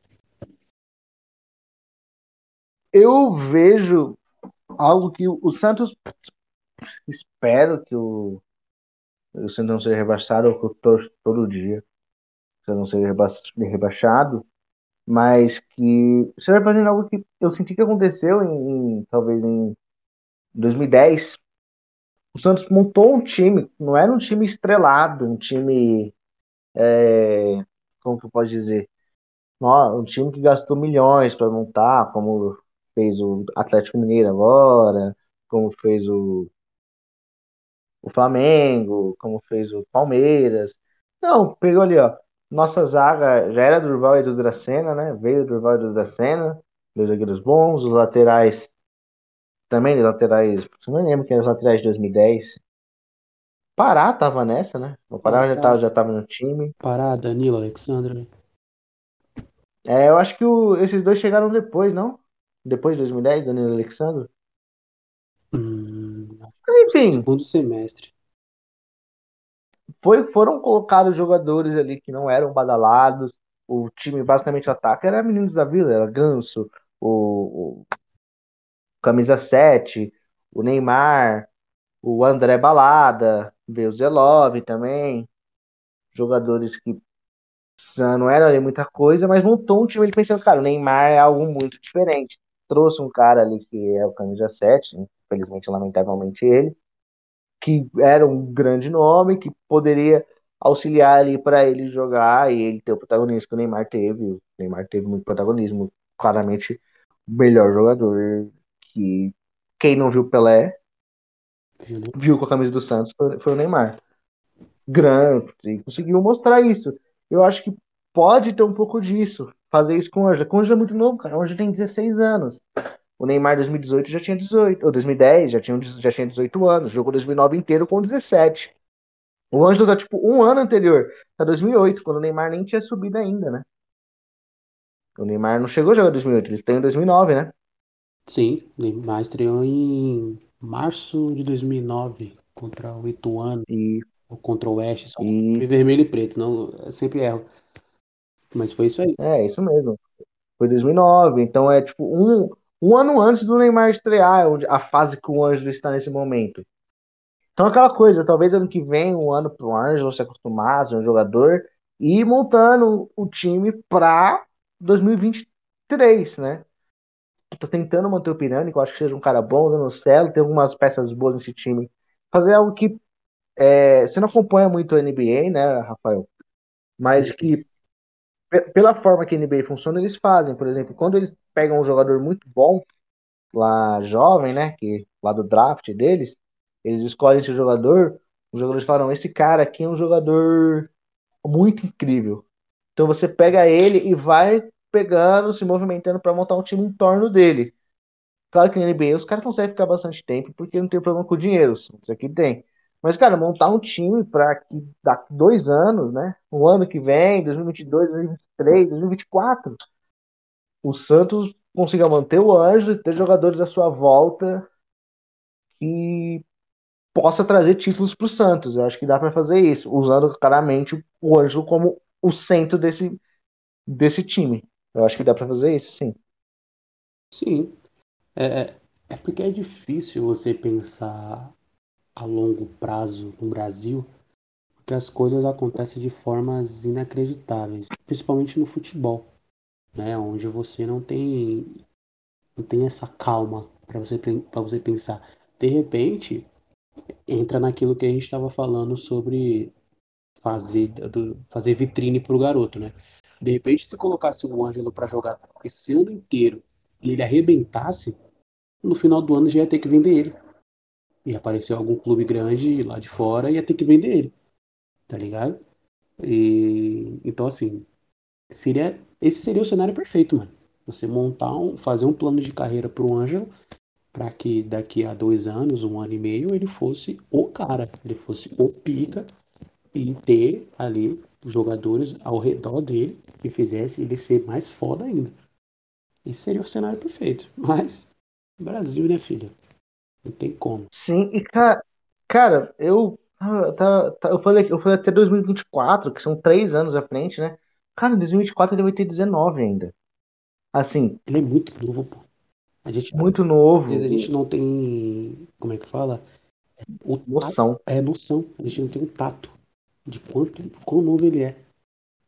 Eu vejo algo que o Santos espero que o, o Santos não seja rebaixado, eu torço todo dia. Se não seja rebaixado, mas que vai fazendo algo que eu senti que aconteceu em, em, talvez em 2010 o Santos montou um time não era um time estrelado um time é, como que eu posso dizer um time que gastou milhões para montar, como fez o Atlético Mineiro agora, como fez o, o Flamengo, como fez o Palmeiras. Não, pegou ali, ó. Nossa zaga já era Durval e do Dracena, né? Veio Durval e do Dracena, dois zagueiros bons, os laterais também, os laterais, não lembro quem eram os laterais de 2010. Pará tava nessa, né? O Pará já tava, já tava no time. Pará, Danilo, Alexandre. É, eu acho que o, esses dois chegaram depois, não? Depois de 2010, Danilo e Alexandre? Hum, Enfim. Segundo semestre. Foi, foram colocados jogadores ali que não eram badalados. O time basicamente ataca era Meninos da Vila, era Ganso, o, o Camisa 7, o Neymar, o André Balada, veio o Zelov também. Jogadores que não era ali muita coisa, mas montou um time ele pensando, cara, o Neymar é algo muito diferente. Trouxe um cara ali que é o camisa 7, infelizmente, lamentavelmente ele, que era um grande nome, que poderia auxiliar ali para ele jogar e ele ter o protagonismo que o Neymar teve. O Neymar teve muito protagonismo, claramente o melhor jogador que quem não viu Pelé viu com a camisa do Santos foi, foi o Neymar. Grande, e conseguiu mostrar isso. Eu acho que pode ter um pouco disso. Fazer isso com o Ângelo. O Ângelo é muito novo, cara. O Ângelo tem 16 anos. O Neymar 2018 já tinha 18, ou 2010 já tinha, já tinha 18 anos. Jogou 2009 inteiro com 17. O Ângelo tá tipo um ano anterior, tá 2008, quando o Neymar nem tinha subido ainda, né? O Neymar não chegou a jogar 2008, ele estão em 2009, né? Sim, o Neymar estreou em março de 2009 contra o Ituano. E... Ou contra o Oeste, só vermelho e preto, não, eu sempre erro. Mas foi isso aí. É, isso mesmo. Foi 2009, então é tipo um, um ano antes do Neymar estrear, a fase que o Ângelo está nesse momento. Então aquela coisa, talvez ano que vem, um ano para o Ângelo se acostumar, ser um jogador, e ir montando o time para 2023, né? Tô tentando manter o Pirani, que eu acho que seja um cara bom, dando celo, tem algumas peças boas nesse time. Fazer algo que é, você não acompanha muito a NBA, né, Rafael? Mas que pela forma que a NBA funciona, eles fazem. Por exemplo, quando eles pegam um jogador muito bom, lá jovem, né, que lá do draft deles, eles escolhem esse jogador, os jogadores falam, esse cara aqui é um jogador muito incrível. Então você pega ele e vai pegando, se movimentando para montar um time em torno dele. Claro que na NBA os caras conseguem ficar bastante tempo porque não tem problema com o dinheiro, isso aqui tem. Mas, cara, montar um time para que daqui dois anos, né? O ano que vem, 2022, 2023, 2024, o Santos consiga manter o Anjo e ter jogadores à sua volta que possa trazer títulos para o Santos. Eu acho que dá para fazer isso, usando claramente o Anjo como o centro desse, desse time. Eu acho que dá para fazer isso, sim. Sim. É, é, é porque é difícil você pensar a longo prazo no Brasil, porque as coisas acontecem de formas inacreditáveis, principalmente no futebol, né, onde você não tem não tem essa calma para você para você pensar. De repente, entra naquilo que a gente estava falando sobre fazer do, fazer vitrine para o garoto, né? De repente, se colocasse o Ângelo para jogar esse ano inteiro e ele arrebentasse, no final do ano já ia ter que vender ele e apareceu algum clube grande lá de fora, ia ter que vender ele. Tá ligado? E então assim, seria esse seria o cenário perfeito, mano. Você montar um, fazer um plano de carreira pro Ângelo para que daqui a dois anos, um ano e meio, ele fosse o cara, ele fosse o pica e ter ali jogadores ao redor dele que fizesse ele ser mais foda ainda. Esse seria o cenário perfeito. Mas Brasil, né, filho? Não tem como. Sim, e cara, cara eu, tá, tá, eu, falei, eu falei até 2024, que são três anos à frente, né? Cara, em 2024 ele vai ter 19 ainda. Assim. Ele é muito novo, pô. A gente, muito novo. Às vezes a gente não tem. Como é que fala? O noção. Tato, é noção. A gente não tem um tato de quanto, quão novo ele é.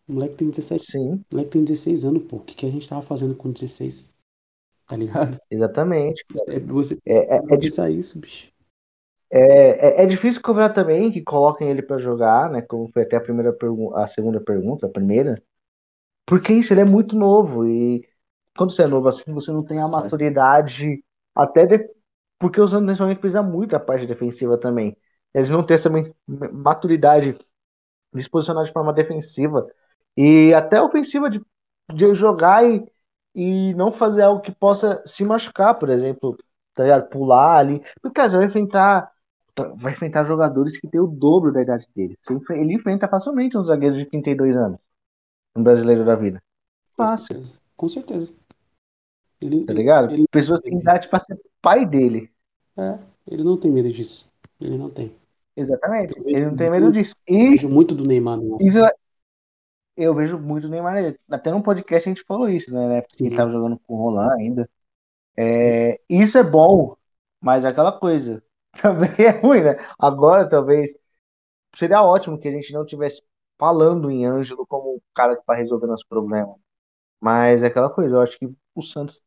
O moleque tem 17. Sim. O moleque tem 16 anos, pô. O que, que a gente tava fazendo com 16? Tá ligado? Exatamente. É, você é, é, é pensar isso, bicho. É, é, é, difícil cobrar também que coloquem ele para jogar, né? Como foi até a primeira pergunta, a segunda pergunta, a primeira. Porque isso, ele é muito novo. E quando você é novo assim, você não tem a maturidade até de... porque os anos nesse momento precisa muito da parte defensiva também. Eles não têm essa maturidade de se posicionar de forma defensiva e até ofensiva de, de jogar e, e não fazer algo que possa se machucar, por exemplo, tá ligado? Pular ali. Porque, cara, você vai enfrentar vai enfrentar jogadores que têm o dobro da idade dele. Ele enfrenta facilmente um zagueiro de 32 anos. Um brasileiro da vida. Fácil. Com certeza. Ele, tá ligado? Ele, Pessoas têm idade para ser pai dele. É, ele não tem medo disso. Ele não tem. Exatamente. Ele não tem medo disso. E eu vejo muito do Neymar no isso, Eu vejo muito do Neymar. Até no podcast a gente falou isso, né? Porque ele tava jogando com o Roland ainda. É, isso é bom, mas é aquela coisa. Também é ruim, né? Agora, talvez. Seria ótimo que a gente não tivesse falando em Ângelo como o cara que vai resolver nossos problemas. Mas é aquela coisa, eu acho que o Santos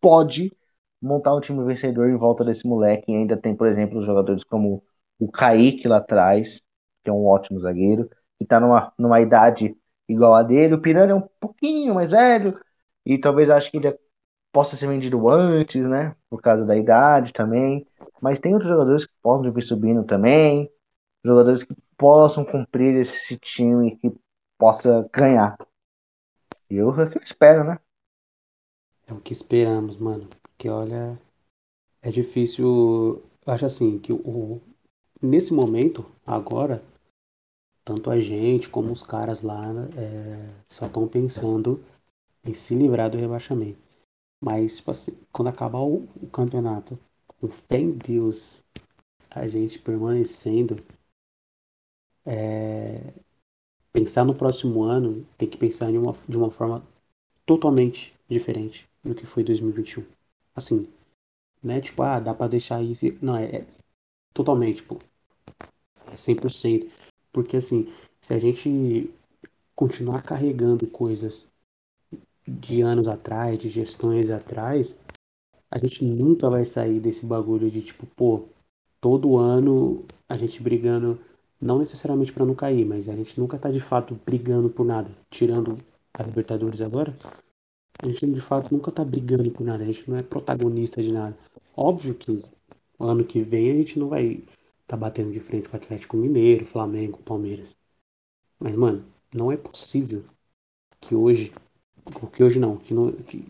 pode montar um time vencedor em volta desse moleque. E ainda tem, por exemplo, jogadores como o Kaique lá atrás, que é um ótimo zagueiro, que tá numa, numa idade igual a dele. O Piranha é um pouquinho mais velho, e talvez acho que ele possa ser vendido antes, né? Por causa da idade também. Mas tem outros jogadores que possam vir subindo também. Jogadores que possam cumprir esse time que possa ganhar. E eu, eu espero, né? É o que esperamos, mano. Porque olha, é difícil. Acho assim que o, nesse momento, agora, tanto a gente como os caras lá é, só estão pensando em se livrar do rebaixamento. Mas tipo assim, quando acabar o, o campeonato, com fé em Deus, a gente permanecendo, é, pensar no próximo ano tem que pensar uma, de uma forma totalmente diferente do que foi 2021. Assim, né? Tipo, ah, dá pra deixar isso. Não, é, é totalmente, tipo, é 100%. Porque assim, se a gente continuar carregando coisas de anos atrás, de gestões atrás, a gente nunca vai sair desse bagulho de tipo, pô, todo ano a gente brigando, não necessariamente para não cair, mas a gente nunca tá de fato brigando por nada, tirando a Libertadores agora. A gente de fato nunca tá brigando por nada, a gente não é protagonista de nada. Óbvio que ano que vem a gente não vai tá batendo de frente com o Atlético Mineiro, Flamengo, Palmeiras. Mas, mano, não é possível que hoje, que hoje não, que, no, que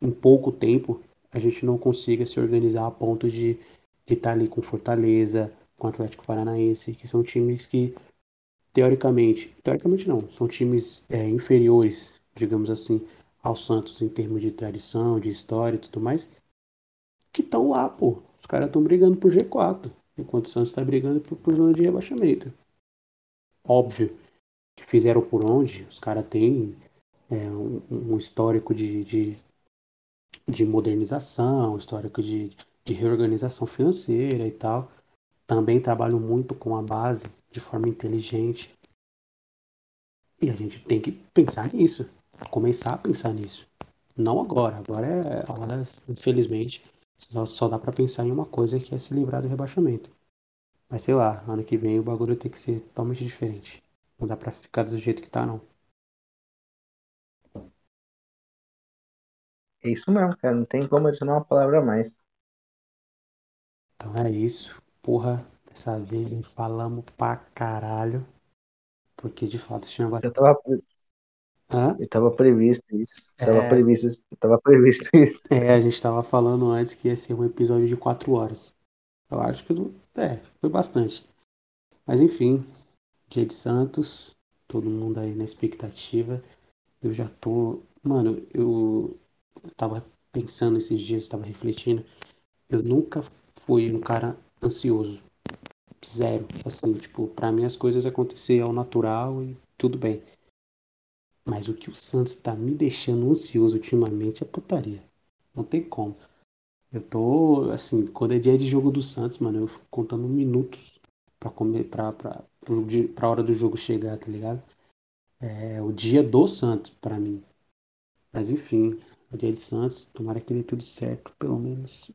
em pouco tempo a gente não consiga se organizar a ponto de estar tá ali com Fortaleza, com Atlético Paranaense, que são times que, teoricamente, teoricamente não, são times é, inferiores, digamos assim, ao Santos em termos de tradição, de história e tudo mais, que estão lá, pô. Os caras estão brigando por G4 enquanto o Santos está brigando por, por zona de rebaixamento. Óbvio que fizeram por onde, os caras têm é, um, um, histórico de, de, de modernização, histórico de, de reorganização financeira e tal. Também trabalham muito com a base de forma inteligente. E a gente tem que pensar nisso, começar a pensar nisso. Não agora, agora é agora, infelizmente, só, só dá para pensar em uma coisa que é se livrar do rebaixamento. Mas sei lá, ano que vem o bagulho tem que ser totalmente diferente. Não dá pra ficar do jeito que tá, não. É isso mesmo, cara. Não tem como adicionar uma palavra a mais. Então é isso. Porra, dessa vez falamos pra caralho. Porque de fato tinha bastante. Eu tava, Hã? Eu tava previsto isso. É... Tava previsto, tava previsto isso. É, a gente tava falando antes que ia ser um episódio de quatro horas. Eu acho que é, foi bastante. Mas enfim, dia de Santos, todo mundo aí na expectativa. Eu já tô. Mano, eu, eu tava pensando esses dias, tava refletindo. Eu nunca fui um cara ansioso. Zero. Assim, tipo, pra mim as coisas aconteciam ao natural e tudo bem. Mas o que o Santos tá me deixando ansioso ultimamente é putaria. Não tem como. Eu tô, assim, quando é dia de jogo do Santos, mano, eu fico contando minutos pra comer, pra, pra, pra hora do jogo chegar, tá ligado? É o dia do Santos pra mim. Mas enfim, o dia de Santos, tomara que dê tudo certo, pelo menos,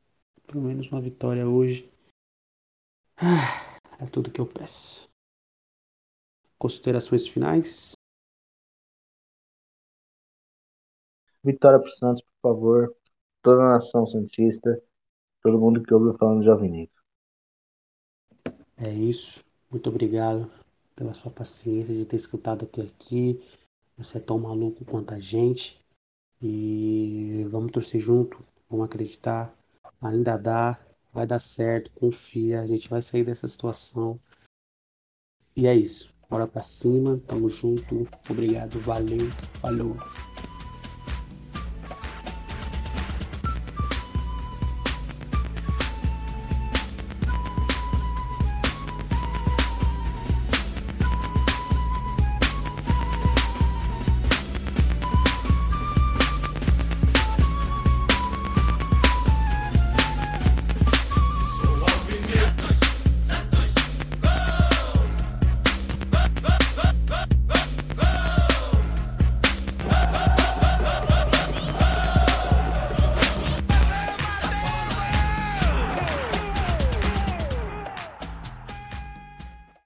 pelo menos uma vitória hoje. Ah, é tudo que eu peço. Considerações finais? Vitória pro Santos, por favor. Toda a nação santista, todo mundo que ouviu falando de Alvinegro. É isso. Muito obrigado pela sua paciência de ter escutado até aqui. Você é tão maluco quanto a gente. E vamos torcer junto, vamos acreditar. Ainda dá, vai dar certo, confia, a gente vai sair dessa situação. E é isso. Bora pra cima, tamo junto. Obrigado, valeu, falou.